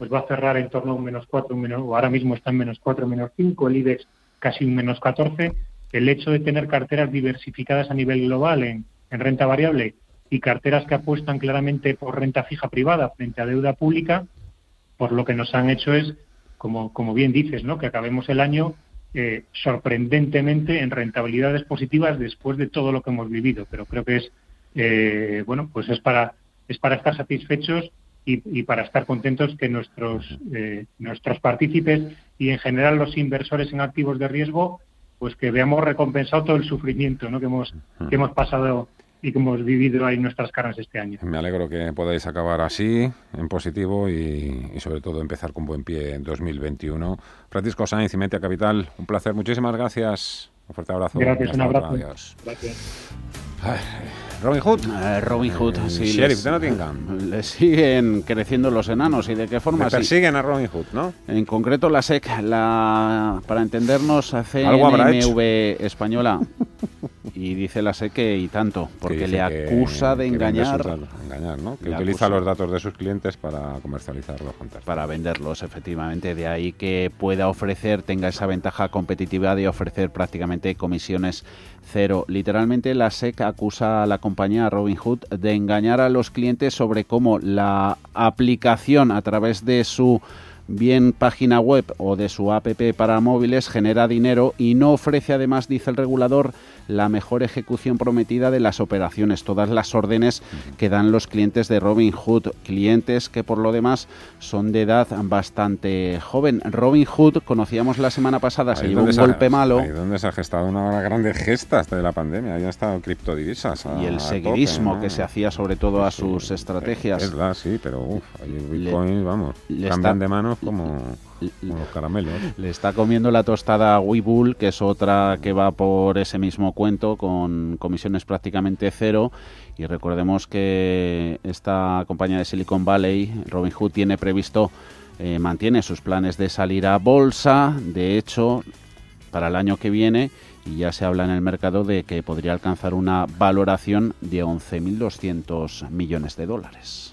pues va a cerrar en torno a un menos 4, menos, o ahora mismo está en menos 4, menos 5, el IBEX casi un menos 14. El hecho de tener carteras diversificadas a nivel global en, renta variable y carteras que apuestan claramente por renta fija privada frente a deuda pública, por lo que nos han hecho es, como, como bien dices, ¿no? que acabemos el año eh, sorprendentemente en rentabilidades positivas después de todo lo que hemos vivido. Pero creo que es, eh, bueno, pues es para, es para estar satisfechos y, para estar contentos que nuestros, eh, nuestros partícipes y en general los inversores en activos de riesgo, pues que veamos recompensado todo el sufrimiento ¿no? que, hemos, que hemos pasado y que hemos vivido ahí en nuestras caras este año. Me alegro que podáis acabar así, en positivo y, sobre todo empezar con buen pie en 2021. Francisco Sainz y Metia Capital, un placer. Muchísimas gracias. Un fuerte abrazo. Gracias, un abrazo. Gracias. Robin Hood. Eh, Robin Hood, el Sheriff de Nottingham. Le siguen creciendo los enanos y de qué forma. Le persiguen a Robin Hood, ¿no? En concreto la SEC, la, para entendernos, hace CNMV española. y dice la SEC que y tanto, porque le acusa de engañar. engañar, ¿no? Que utiliza los datos de sus clientes para comercializarlos. Para venderlos, efectivamente. De ahí que pueda ofrecer, tenga esa ventaja competitiva de ofrecer prácticamente comisiones cero. Literalmente la SEC acusa a la compañía Robinhood de engañar a los clientes sobre cómo la aplicación a través de su bien página web o de su app para móviles genera dinero y no ofrece además, dice el regulador, la mejor ejecución prometida de las operaciones, todas las órdenes que dan los clientes de Robinhood, clientes que por lo demás son de edad bastante joven. Robinhood, conocíamos la semana pasada, se llevó un golpe malo. Ahí donde se ha gestado una gran gesta hasta de la pandemia, ahí han estado criptodivisas. y el seguidismo que se hacía sobre todo a sus estrategias. Es verdad, sí, pero uff, Bitcoin, vamos, cambian de manos como los caramelos. Le está comiendo la tostada a Webull, que es otra que va por ese mismo cuento, con comisiones prácticamente cero. Y recordemos que esta compañía de Silicon Valley, Robinhood, tiene previsto, eh, mantiene sus planes de salir a bolsa. De hecho, para el año que viene, y ya se habla en el mercado de que podría alcanzar una valoración de 11.200 millones de dólares.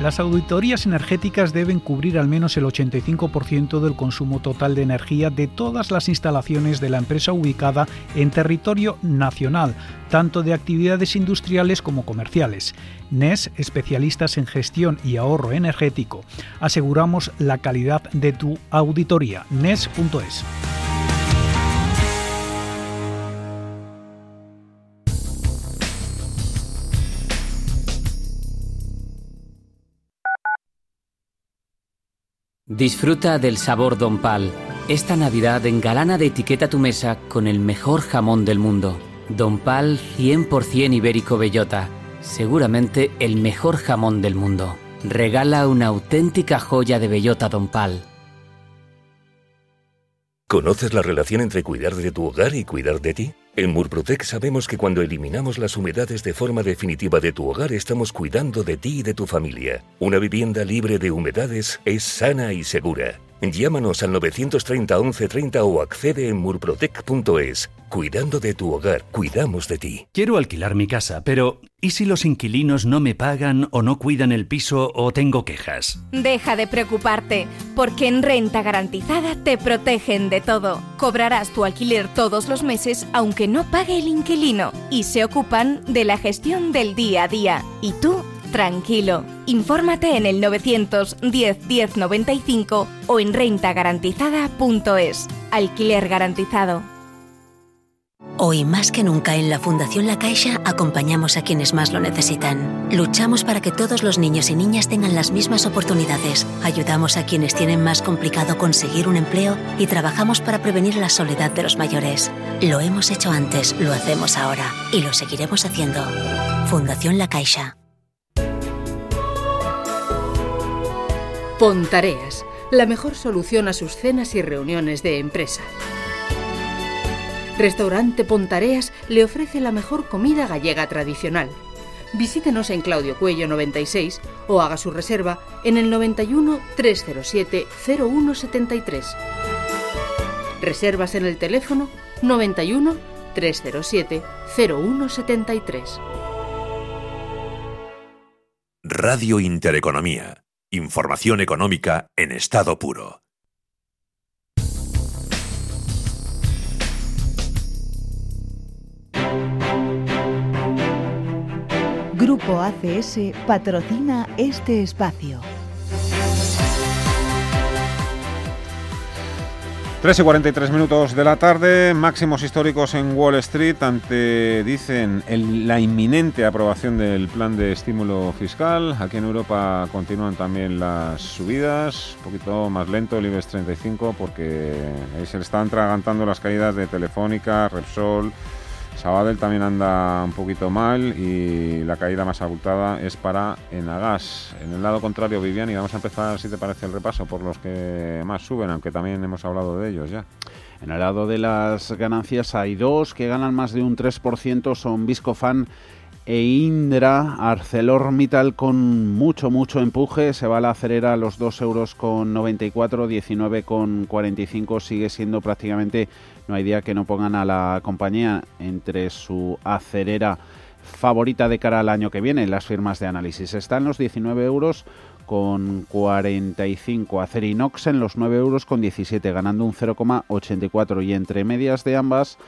Las auditorías energéticas deben cubrir al menos el 85% del consumo total de energía de todas las instalaciones de la empresa ubicada en territorio nacional, tanto de actividades industriales como comerciales. NES, especialistas en gestión y ahorro energético. Aseguramos la calidad de tu auditoría. NES.es. Disfruta del sabor Don Pal. Esta Navidad engalana de etiqueta tu mesa con el mejor jamón del mundo. Don Pal 100% ibérico bellota. Seguramente el mejor jamón del mundo. Regala una auténtica joya de bellota Don Pal. ¿Conoces la relación entre cuidar de tu hogar y cuidar de ti? En Murprotec sabemos que cuando eliminamos las humedades de forma definitiva de tu hogar estamos cuidando de ti y de tu familia. Una vivienda libre de humedades es sana y segura. Llámanos al 930 1130 o accede en murprotec.es. Cuidando de tu hogar, cuidamos de ti. Quiero alquilar mi casa, pero ¿y si los inquilinos no me pagan o no cuidan el piso o tengo quejas? Deja de preocuparte, porque en Renta Garantizada te protegen de todo. Cobrarás tu alquiler todos los meses aunque no pague el inquilino y se ocupan de la gestión del día a día. Y tú tranquilo. Infórmate en el 910 1095 o en rentagarantizada.es. Alquiler garantizado. Hoy más que nunca en la Fundación La Caixa acompañamos a quienes más lo necesitan. Luchamos para que todos los niños y niñas tengan las mismas oportunidades. Ayudamos a quienes tienen más complicado conseguir un empleo y trabajamos para prevenir la soledad de los mayores. Lo hemos hecho antes, lo hacemos ahora y lo seguiremos haciendo. Fundación La Caixa. Pontareas, la mejor solución a sus cenas y reuniones de empresa. Restaurante Pontareas le ofrece la mejor comida gallega tradicional. Visítenos en Claudio Cuello 96 o haga su reserva en el 91 307 0173. Reservas en el teléfono 91 307 0173. Radio Intereconomía. Información económica en estado puro. Grupo ACS patrocina este espacio. 3 y 43 minutos de la tarde, máximos históricos en Wall Street ante, dicen, la inminente aprobación del plan de estímulo fiscal. Aquí en Europa continúan también las subidas, un poquito más lento el IBEX 35 porque ahí se le están tragantando las caídas de Telefónica, Repsol, Sabadell también anda un poquito mal y la caída más abultada es para Enagas. En el lado contrario, Vivian, y vamos a empezar, si te parece, el repaso por los que más suben, aunque también hemos hablado de ellos ya. En el lado de las ganancias hay dos que ganan más de un 3%, son Viscofan e Indra, ArcelorMittal con mucho, mucho empuje, se va a la acelera a los 2 euros con 94, 19 con 45, sigue siendo prácticamente, no hay día que no pongan a la compañía entre su acelera favorita de cara al año que viene, las firmas de análisis. Están los 19 euros con 45, Acerinox en los 9 euros con 17, ganando un 0,84 y entre medias de ambas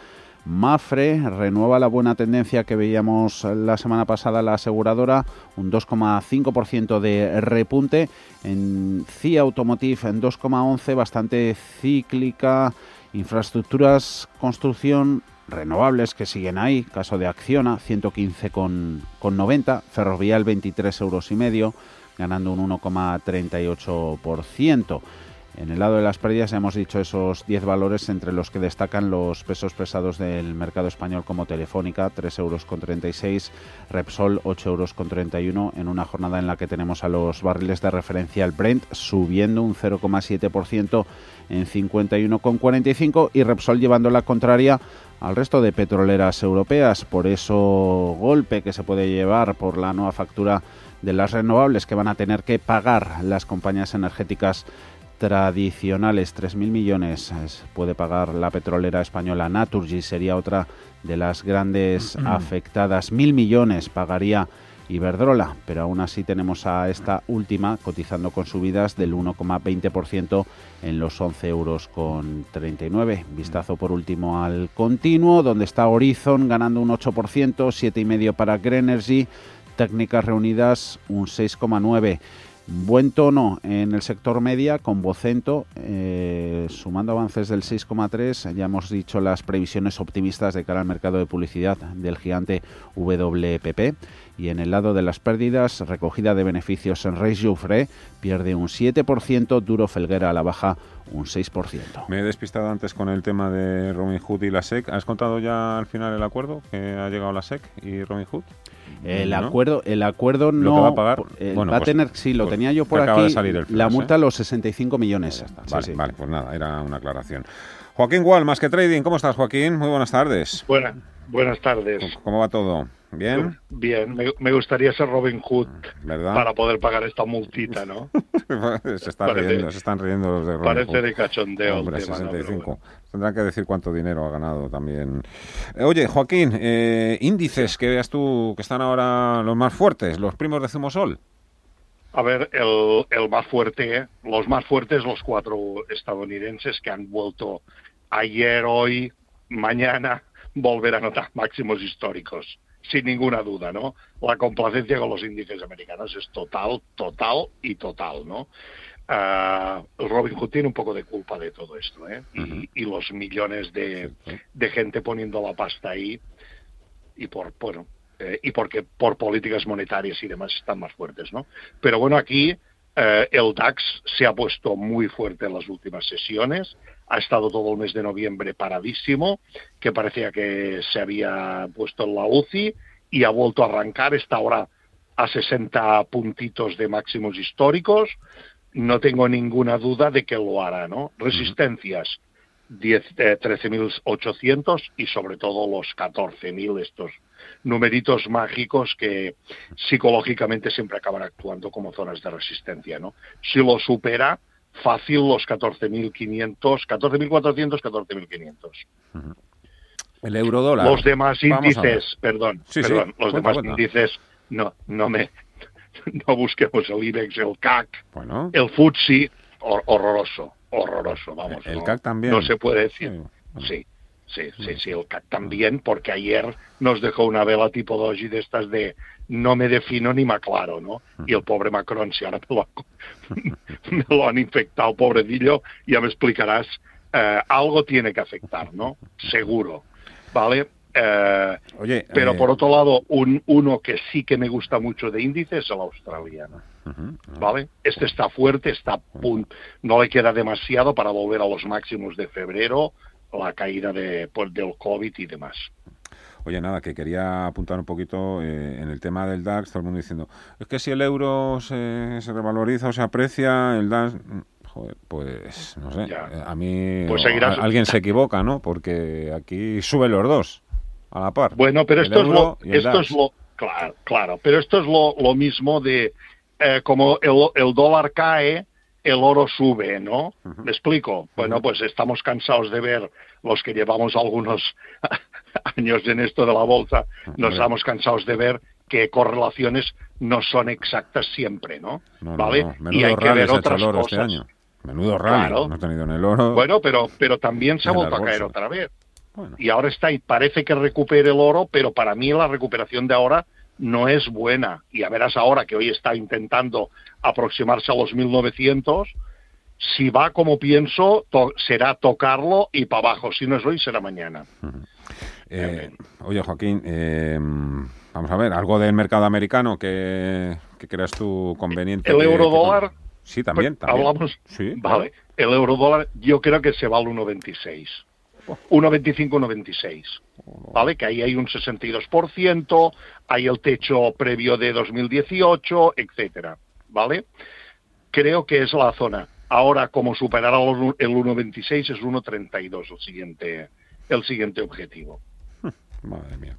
Mafre renueva la buena tendencia que veíamos la semana pasada la aseguradora, un 2,5% de repunte. En CIA Automotive en 2,11, bastante cíclica. Infraestructuras, construcción, renovables que siguen ahí, caso de Acciona, 115,90, Ferrovial 23 euros ganando un 1,38%. En el lado de las pérdidas hemos dicho esos 10 valores entre los que destacan los pesos pesados del mercado español como Telefónica, 3 euros con 36, Repsol, 8 euros con 31, en una jornada en la que tenemos a los barriles de referencia el Brent subiendo un 0,7% en 51,45 y Repsol llevando la contraria al resto de petroleras europeas. Por eso golpe que se puede llevar por la nueva factura de las renovables que van a tener que pagar las compañías energéticas tradicionales, 3.000 millones puede pagar la petrolera española Naturgy, sería otra de las grandes afectadas. 1.000 millones pagaría Iberdrola, pero aún así tenemos a esta última cotizando con subidas del 1,20% en los 11 euros con 39. Vistazo por último al continuo, donde está Horizon ganando un 8%, 7,5 para Greenergy, técnicas reunidas un 6,9%. Buen tono en el sector media con Vocento, eh, sumando avances del 6,3. Ya hemos dicho las previsiones optimistas de cara al mercado de publicidad del gigante WPP. Y en el lado de las pérdidas, recogida de beneficios en Reis Joufre pierde un 7%, Duro Felguera a la baja un 6%. Me he despistado antes con el tema de Robin Hood y la SEC. ¿Has contado ya al final el acuerdo que ha llegado la SEC y Robin Hood? El acuerdo, el acuerdo no va a pagar. Eh, va a pues, tener, sí, lo pues tenía yo por aquí. la multa a los 65 millones. vale, vale, pues nada, era una aclaración. Joaquín Gual, más que trading. ¿Cómo estás, Joaquín? Muy buenas tardes. Buenas, buenas tardes. ¿Cómo va todo? ¿Bien? Bien, me, gustaría ser Robin Hood ¿verdad? para poder pagar esta multita, ¿no? se, están riendo, se están riendo los de Robin Parece de cachondeo. Hombre, 65. Tendrán que decir cuánto dinero ha ganado también. Eh, oye, Joaquín, eh, índices que veas tú que están ahora los más fuertes, los primos de Zumosol. A ver, el, el más fuerte, los más fuertes, los cuatro estadounidenses que han vuelto ayer, hoy, mañana, volver a notar máximos históricos sin ninguna duda, ¿no? La complacencia con los índices americanos es total, total y total, ¿no? Uh, Robin Hood tiene un poco de culpa de todo esto, ¿eh? y, los millones de, gente poniendo la pasta ahí y por, bueno, eh, y porque por políticas monetarias y demás están más fuertes, ¿no? Pero bueno, aquí eh, el DAX se ha puesto muy fuerte en las últimas sesiones, ha estado todo el mes de noviembre paradísimo, que parecía que se había puesto en la UCI y ha vuelto a arrancar, está ahora a 60 puntitos de máximos históricos, no tengo ninguna duda de que lo hará, ¿no? Resistencias, 13.800 eh, y sobre todo los 14.000 estos numeritos mágicos que psicológicamente siempre acaban actuando como zonas de resistencia, ¿no? Si lo supera, fácil los 14.500, 14.400, 14.500. El euro dólar. Los demás índices, perdón, perdón, los demás índices no, no me, no busquemos el IBEX, el CAC, el FTSE, horroroso, horroroso, vamos. El CAC también. No se puede decir. sí. Sí, sí, sí, el CAC también, porque ayer nos dejó una vela tipo doji de estas de no me defino ni me aclaro, ¿no? Y el pobre Macron, si ahora me lo, han infectado, pobrecillo, ya me explicarás, eh, algo tiene que afectar, ¿no? Seguro, ¿vale? Eh, Oye, pero eh, por otro lado, un, uno que sí que me gusta mucho de índice es el australiano. ¿Vale? Este está fuerte, está no le queda demasiado para volver a los máximos de febrero, la caída de, pues, del COVID y demás. Oye, nada, que quería apuntar un poquito eh, en el tema del DAX, todo el mundo diciendo, es que si el euro se, revaloriza o se aprecia, el DAX... Mm, joder, pues no sé, a mí pues alguien se equivoca, ¿no? Porque aquí suben los dos a la par. Bueno, pero esto, es lo, esto es lo... Claro, claro, pero esto es lo, lo mismo de eh, como el, el dólar cae, el oro sube, ¿no? ¿Me explico? Bueno, pues estamos cansados de ver los que llevamos algunos años en esto de la bolsa, nos estamos cansados de ver que correlaciones no son exactas siempre, ¿no? ¿Vale? y hay que ver otras este cosas. Este año. Menudo rally, no ha tenido en el oro. Bueno, pero, pero también se ha vuelto a caer otra vez. Y ahora está y parece que recupere el oro, pero para mí la recuperación de ahora no es buena. Y a verás ahora que hoy está intentando aproximarse a los 1900, si va como pienso, será tocarlo y para abajo. Si no es hoy, será mañana. Eh, oye, Joaquín, eh, vamos a ver, algo del mercado americano que, creas tú conveniente. El euro dólar. Sí, también. Pues, hablamos. Sí. Vale. El euro dólar, yo creo que se va al 1,26. 1,25, 1,26. ¿Vale? Que ahí hay un 62%, hay el techo previo de 2018, etcétera. ¿Vale? Creo que es la zona. Ahora, como superará el 1,26, es 1,32 el siguiente, el siguiente objetivo. Madre mía.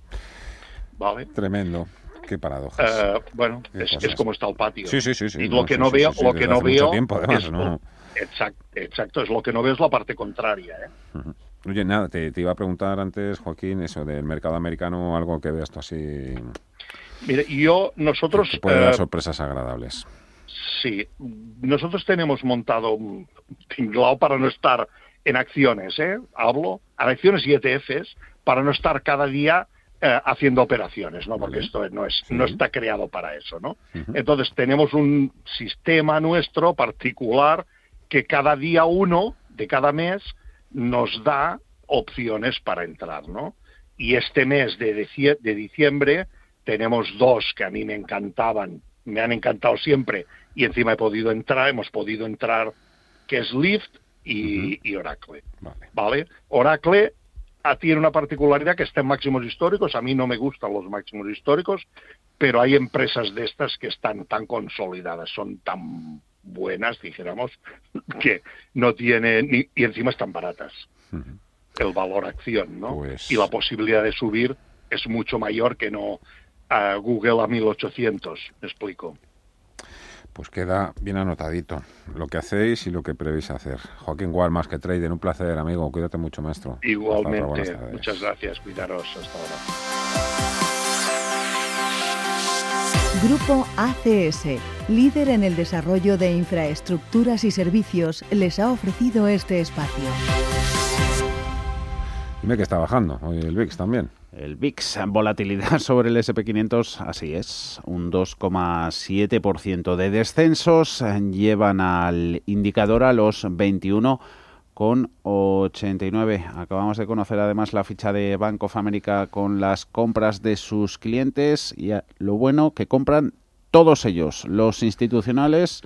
¿Vale? Tremendo. Qué paradojas. Eh, bueno, es, como está el patio. Sí, sí, sí. Y lo que no veo, lo que no veo, exacto, es lo que no veo es la parte contraria. ¿eh? Oye, nada, te, iba a preguntar antes, Joaquín, eso del mercado americano, algo que veas tú así. Mire, yo, nosotros. Que puede dar eh, sorpresas agradables. Sí, nosotros tenemos montado un tinglao para no estar en acciones, ¿eh? Hablo, en acciones y ETFs, para no estar cada día eh, haciendo operaciones, ¿no? Porque esto no es, no está creado para eso, ¿no? Entonces tenemos un sistema nuestro particular que cada día uno de cada mes nos da opciones para entrar, ¿no? Y este mes de, de diciembre tenemos dos que a mí me encantaban, me han encantado siempre y encima he podido entrar, hemos podido entrar, que es Lyft y, Oracle. Vale. Oracle ah, tiene una particularidad que está en máximos históricos, a mí no me gustan los máximos históricos, pero hay empresas de estas que están tan consolidadas, son tan buenas, dijéramos, que no tienen, y encima están baratas. el valor acción, ¿no? Pues Y la posibilidad de subir es mucho mayor que no a Google a 1800, me explico. Pues queda bien anotadito lo que hacéis y lo que prevéis hacer. Joaquín Gual, más que trader, un placer, amigo. Cuídate mucho, maestro. Igualmente, muchas gracias, cuidaros, hasta ahora. Grupo ACS, líder en el desarrollo de infraestructuras y servicios, les ha ofrecido este espacio. Dime que está bajando hoy el VIX también. El VIX, volatilidad sobre el SP500, así es, un 2,7% de descensos, llevan al indicador a los 21 con 89. Acabamos de conocer además la ficha de Bank of America con las compras de sus clientes y a- lo bueno que compran todos ellos, los institucionales,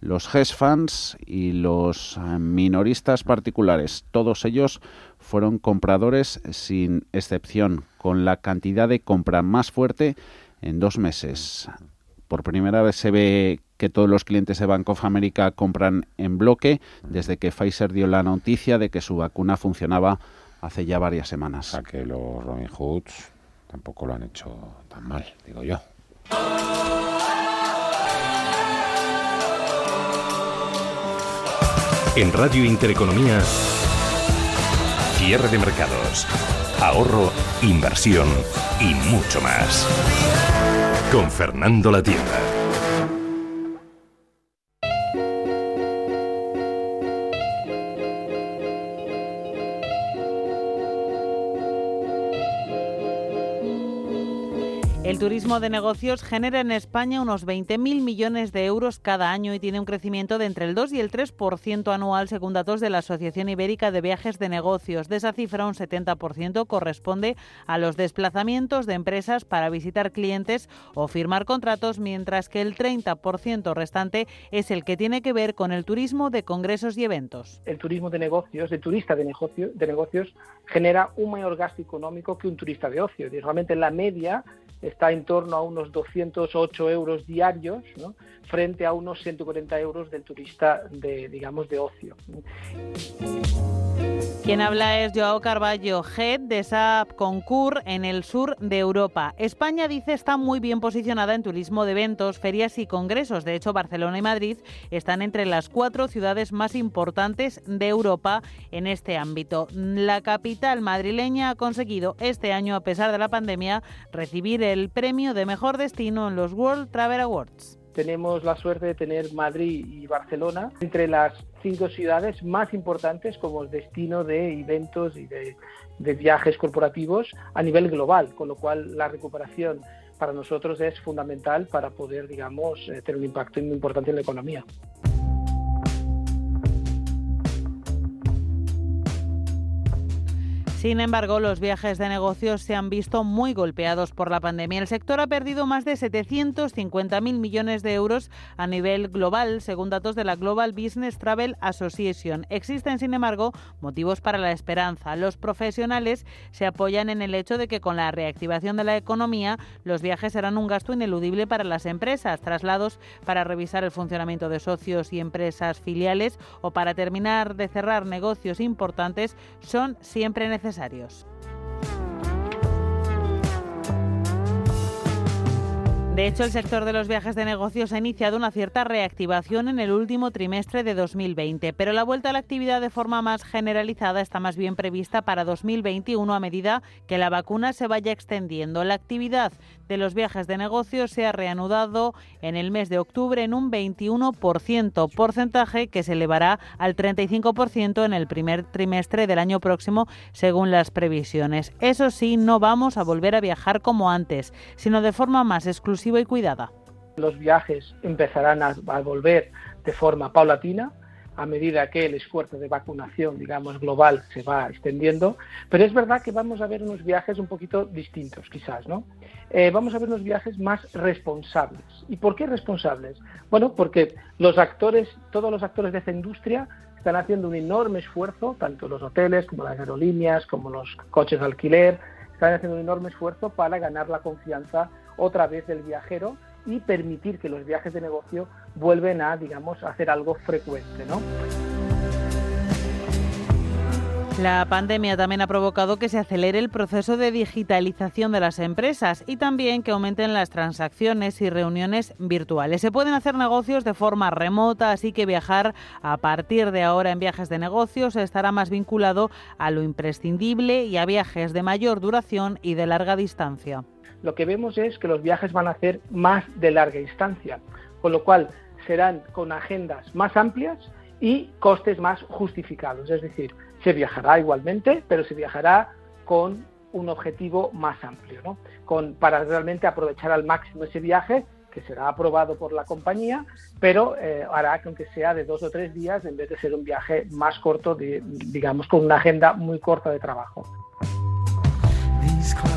los hedge funds y los eh, minoristas particulares. Todos ellos fueron compradores sin excepción, con la cantidad de compra más fuerte en dos meses. Por primera vez se ve que todos los clientes de Bank of America compran en bloque desde que Pfizer dio la noticia de que su vacuna funcionaba hace ya varias semanas. O sea que los Robin Hoods tampoco lo han hecho tan mal, digo yo. En Radio Intereconomía, cierre de mercados, ahorro, inversión y mucho más. Con Fernando La Tienda. Turismo de negocios genera en España unos 20.000 millones de euros cada año y tiene un crecimiento de entre el 2 y el 3% anual según datos de la Asociación Ibérica de Viajes de Negocios. De esa cifra, un 70% corresponde a los desplazamientos de empresas para visitar clientes o firmar contratos, mientras que el 30% restante es el que tiene que ver con el turismo de congresos y eventos. el turismo de negocios, de turista de, negocio, de negocios, genera un mayor gasto económico que un turista de ocio. Y realmente la media está en torno a unos 208 euros diarios, ¿no? Frente a unos 140 euros del turista de, digamos, de ocio. Quien habla es Joao Carballo, head de SAP Concur en el sur de Europa. España, dice, está muy bien posicionada en turismo de eventos, ferias y congresos. De hecho, Barcelona y Madrid están entre las cuatro ciudades más importantes de Europa en este ámbito. La capital madrileña ha conseguido este año, a pesar de la pandemia, recibir el premio de mejor destino en los World Travel Awards. Tenemos la suerte de tener Madrid y Barcelona entre las cinco ciudades más importantes como destino de eventos y de, viajes corporativos a nivel global, con lo cual la recuperación para nosotros es fundamental para poder, digamos, eh, tener un impacto muy importante en la economía. Sin embargo, los viajes de negocios se han visto muy golpeados por la pandemia. El sector ha perdido más de 750.000 millones de euros a nivel global, según datos de la Global Business Travel Association. Existen, sin embargo, motivos para la esperanza. Los profesionales se apoyan en el hecho de que con la reactivación de la economía, los viajes serán un gasto ineludible para las empresas, traslados para revisar el funcionamiento de socios y empresas filiales o para terminar de cerrar negocios importantes son siempre necesarios. De hecho, el sector de los viajes de negocios ha iniciado una cierta reactivación en el último trimestre de 2020, pero la vuelta a la actividad de forma más generalizada está más bien prevista para 2021 a medida que la vacuna se vaya extendiendo. La actividad de los viajes de negocios se ha reanudado en el mes de octubre en un 21%, porcentaje que se elevará al 35% en el primer trimestre del año próximo, según las previsiones. Eso sí, no vamos a volver a viajar como antes, sino de forma más exclusiva y cuidada. Los viajes empezarán a, a volver de forma paulatina a medida que el esfuerzo de vacunación, digamos, global se va extendiendo, pero es verdad que vamos a ver unos viajes un poquito distintos, quizás, ¿no? Eh, vamos a ver unos viajes más responsables. ¿Y por qué responsables? Bueno, porque los actores, todos los actores de esta industria están haciendo un enorme esfuerzo, tanto los hoteles como las aerolíneas, como los coches de alquiler, están haciendo un enorme esfuerzo para ganar la confianza otra vez del viajero y permitir que los viajes de negocio vuelven a, digamos, hacer algo frecuente, ¿no? La pandemia también ha provocado que se acelere el proceso de digitalización de las empresas y también que aumenten las transacciones y reuniones virtuales. Se pueden hacer negocios de forma remota, así que viajar a partir de ahora en viajes de negocios estará más vinculado a lo imprescindible y a viajes de mayor duración y de larga distancia. Lo que vemos es que los viajes van a ser más de larga distancia, con lo cual serán con agendas más amplias y costes más justificados. Es decir, se viajará igualmente, pero se viajará con un objetivo más amplio, ¿no? con, para realmente aprovechar al máximo ese viaje que será aprobado por la compañía, pero eh, hará que aunque sea de dos o tres días, en vez de ser un viaje más corto, digamos, con una agenda muy corta de trabajo.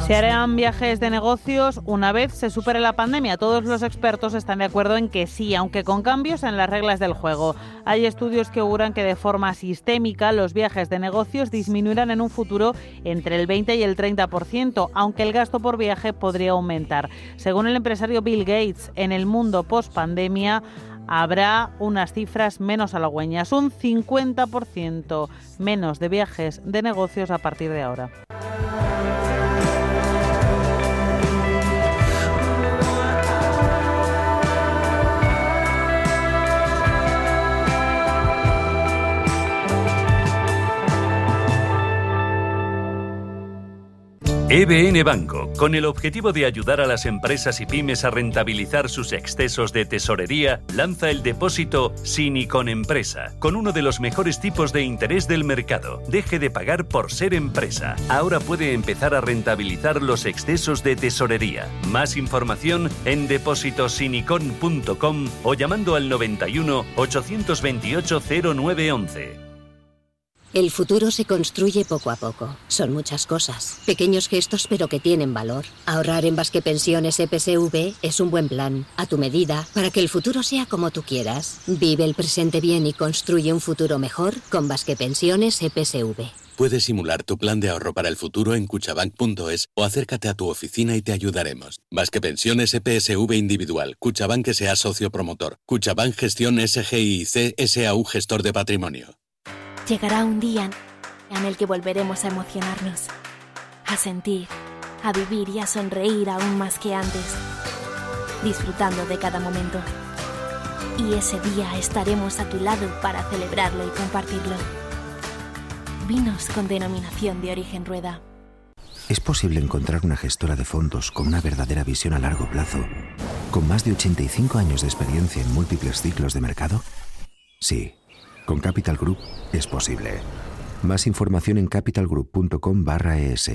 Se harán viajes de negocios una vez se supere la pandemia. Todos los expertos están de acuerdo en que sí, aunque con cambios en las reglas del juego. Hay estudios que auguran que de forma sistémica los viajes de negocios disminuirán en un futuro entre el 20 y el 30%, aunque el gasto por viaje podría aumentar. Según el empresario Bill Gates, en el mundo post pandemia habrá unas cifras menos halagüeñas, un 50% menos de viajes de negocios a partir de ahora. EBN Banco, con el objetivo de ayudar a las empresas y pymes a rentabilizar sus excesos de tesorería, lanza el depósito sin con empresa, con uno de los mejores tipos de interés del mercado. Deje de pagar por ser empresa. Ahora puede empezar a rentabilizar los excesos de tesorería. Más información en depósitosinicon.com o llamando al 91 828 0911. El futuro se construye poco a poco. Son muchas cosas. Pequeños gestos pero que tienen valor. Ahorrar en Basque Pensiones EPSV es un buen plan, a tu medida, para que el futuro sea como tú quieras. Vive el presente bien y construye un futuro mejor con Basque Pensiones EPSV. Puedes simular tu plan de ahorro para el futuro en cuchabank.es o acércate a tu oficina y te ayudaremos. Basque Pensiones EPSV Individual. Cuchabank sea socio promotor. Cuchabank Gestión SGIC SAU Gestor de Patrimonio. Llegará un día en el que volveremos a emocionarnos, a sentir, a vivir y a sonreír aún más que antes, disfrutando de cada momento. Y ese día estaremos a tu lado para celebrarlo y compartirlo. Vinos con denominación de origen rueda. ¿Es posible encontrar una gestora de fondos con una verdadera visión a largo plazo, con más de 85 años de experiencia en múltiples ciclos de mercado? Sí con Capital Group es posible. Más información en capitalgroup.com barra es.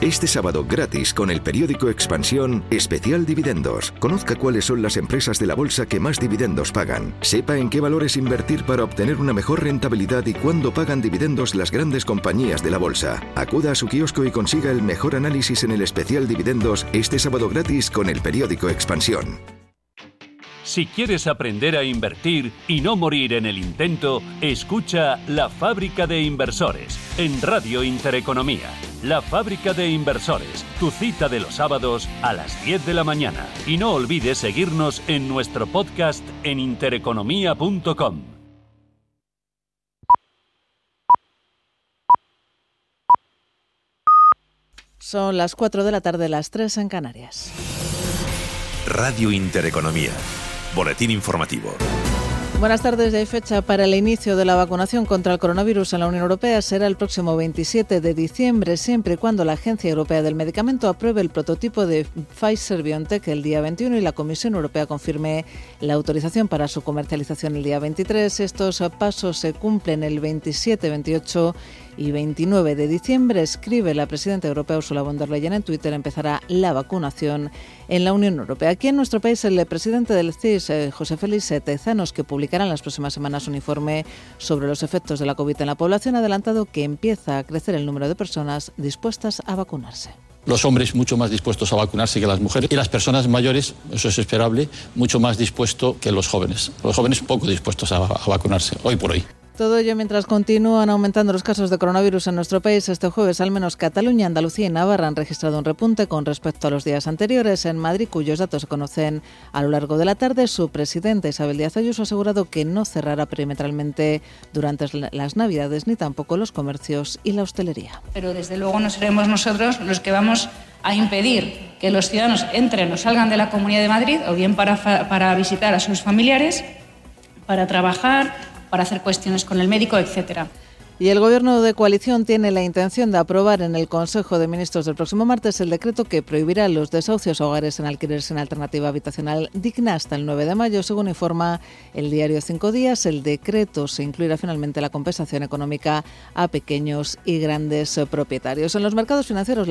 Este sábado gratis con el periódico Expansión Especial Dividendos. Conozca cuáles son las empresas de la bolsa que más dividendos pagan. Sepa en qué valores invertir para obtener una mejor rentabilidad y cuándo pagan dividendos las grandes compañías de la bolsa. Acuda a su kiosco y consiga el mejor análisis en el Especial Dividendos este sábado gratis con el periódico Expansión. Si quieres aprender a invertir y no morir en el intento, escucha La Fábrica de Inversores en Radio Intereconomía. La Fábrica de Inversores, tu cita de los sábados a las 10 de la mañana. Y no olvides seguirnos en nuestro podcast en intereconomía.com. Son las 4 de la tarde, las 3 en Canarias. Radio Intereconomía Boletín informativo. Buenas tardes. hay fecha para el inicio de la vacunación contra el coronavirus en la Unión Europea. Será el próximo 27 de diciembre, siempre y cuando la Agencia Europea del Medicamento apruebe el prototipo de Pfizer-BioNTech el día 21 y la Comisión Europea confirme la autorización para su comercialización el día 23. Estos pasos se cumplen el 27, 28 y 29 de diciembre, escribe la presidenta europea Ursula von der Leyen en Twitter, empezará la vacunación en la Unión Europea. Aquí en nuestro país, el presidente del CIS, eh, José Félix Tezanos, que publicará en las próximas semanas un informe sobre los efectos de la COVID en la población, ha adelantado que empieza a crecer el número de personas dispuestas a vacunarse los hombres mucho más dispuestos a vacunarse que las mujeres y las personas mayores, eso es esperable, mucho más dispuestos que los jóvenes. Los jóvenes poco dispuestos a vacunarse, hoy por hoy. Todo ello mientras continúan aumentando los casos de coronavirus en nuestro país. Este jueves, al menos Cataluña, Andalucía y Navarra han registrado un repunte con respecto a los días anteriores. En Madrid, cuyos datos se conocen a lo largo de la tarde, su presidenta Isabel Díaz Ayuso ha asegurado que no cerrará perimetralmente durante las Navidades ni tampoco los comercios y la hostelería. Pero desde luego no seremos nosotros los que vamos a impedir que los ciudadanos entren o salgan de la Comunidad de Madrid o bien para, para visitar a sus familiares, para trabajar para hacer cuestiones con el médico, etcétera. Y el Gobierno de coalición tiene la intención de aprobar en el Consejo de Ministros del próximo martes el decreto que prohibirá los desahucios a hogares en alquiler sin alternativa habitacional digna hasta el 9 de mayo. Según informa el diario Cinco Días, el decreto se incluirá finalmente la compensación económica a pequeños y grandes propietarios. En los mercados financieros,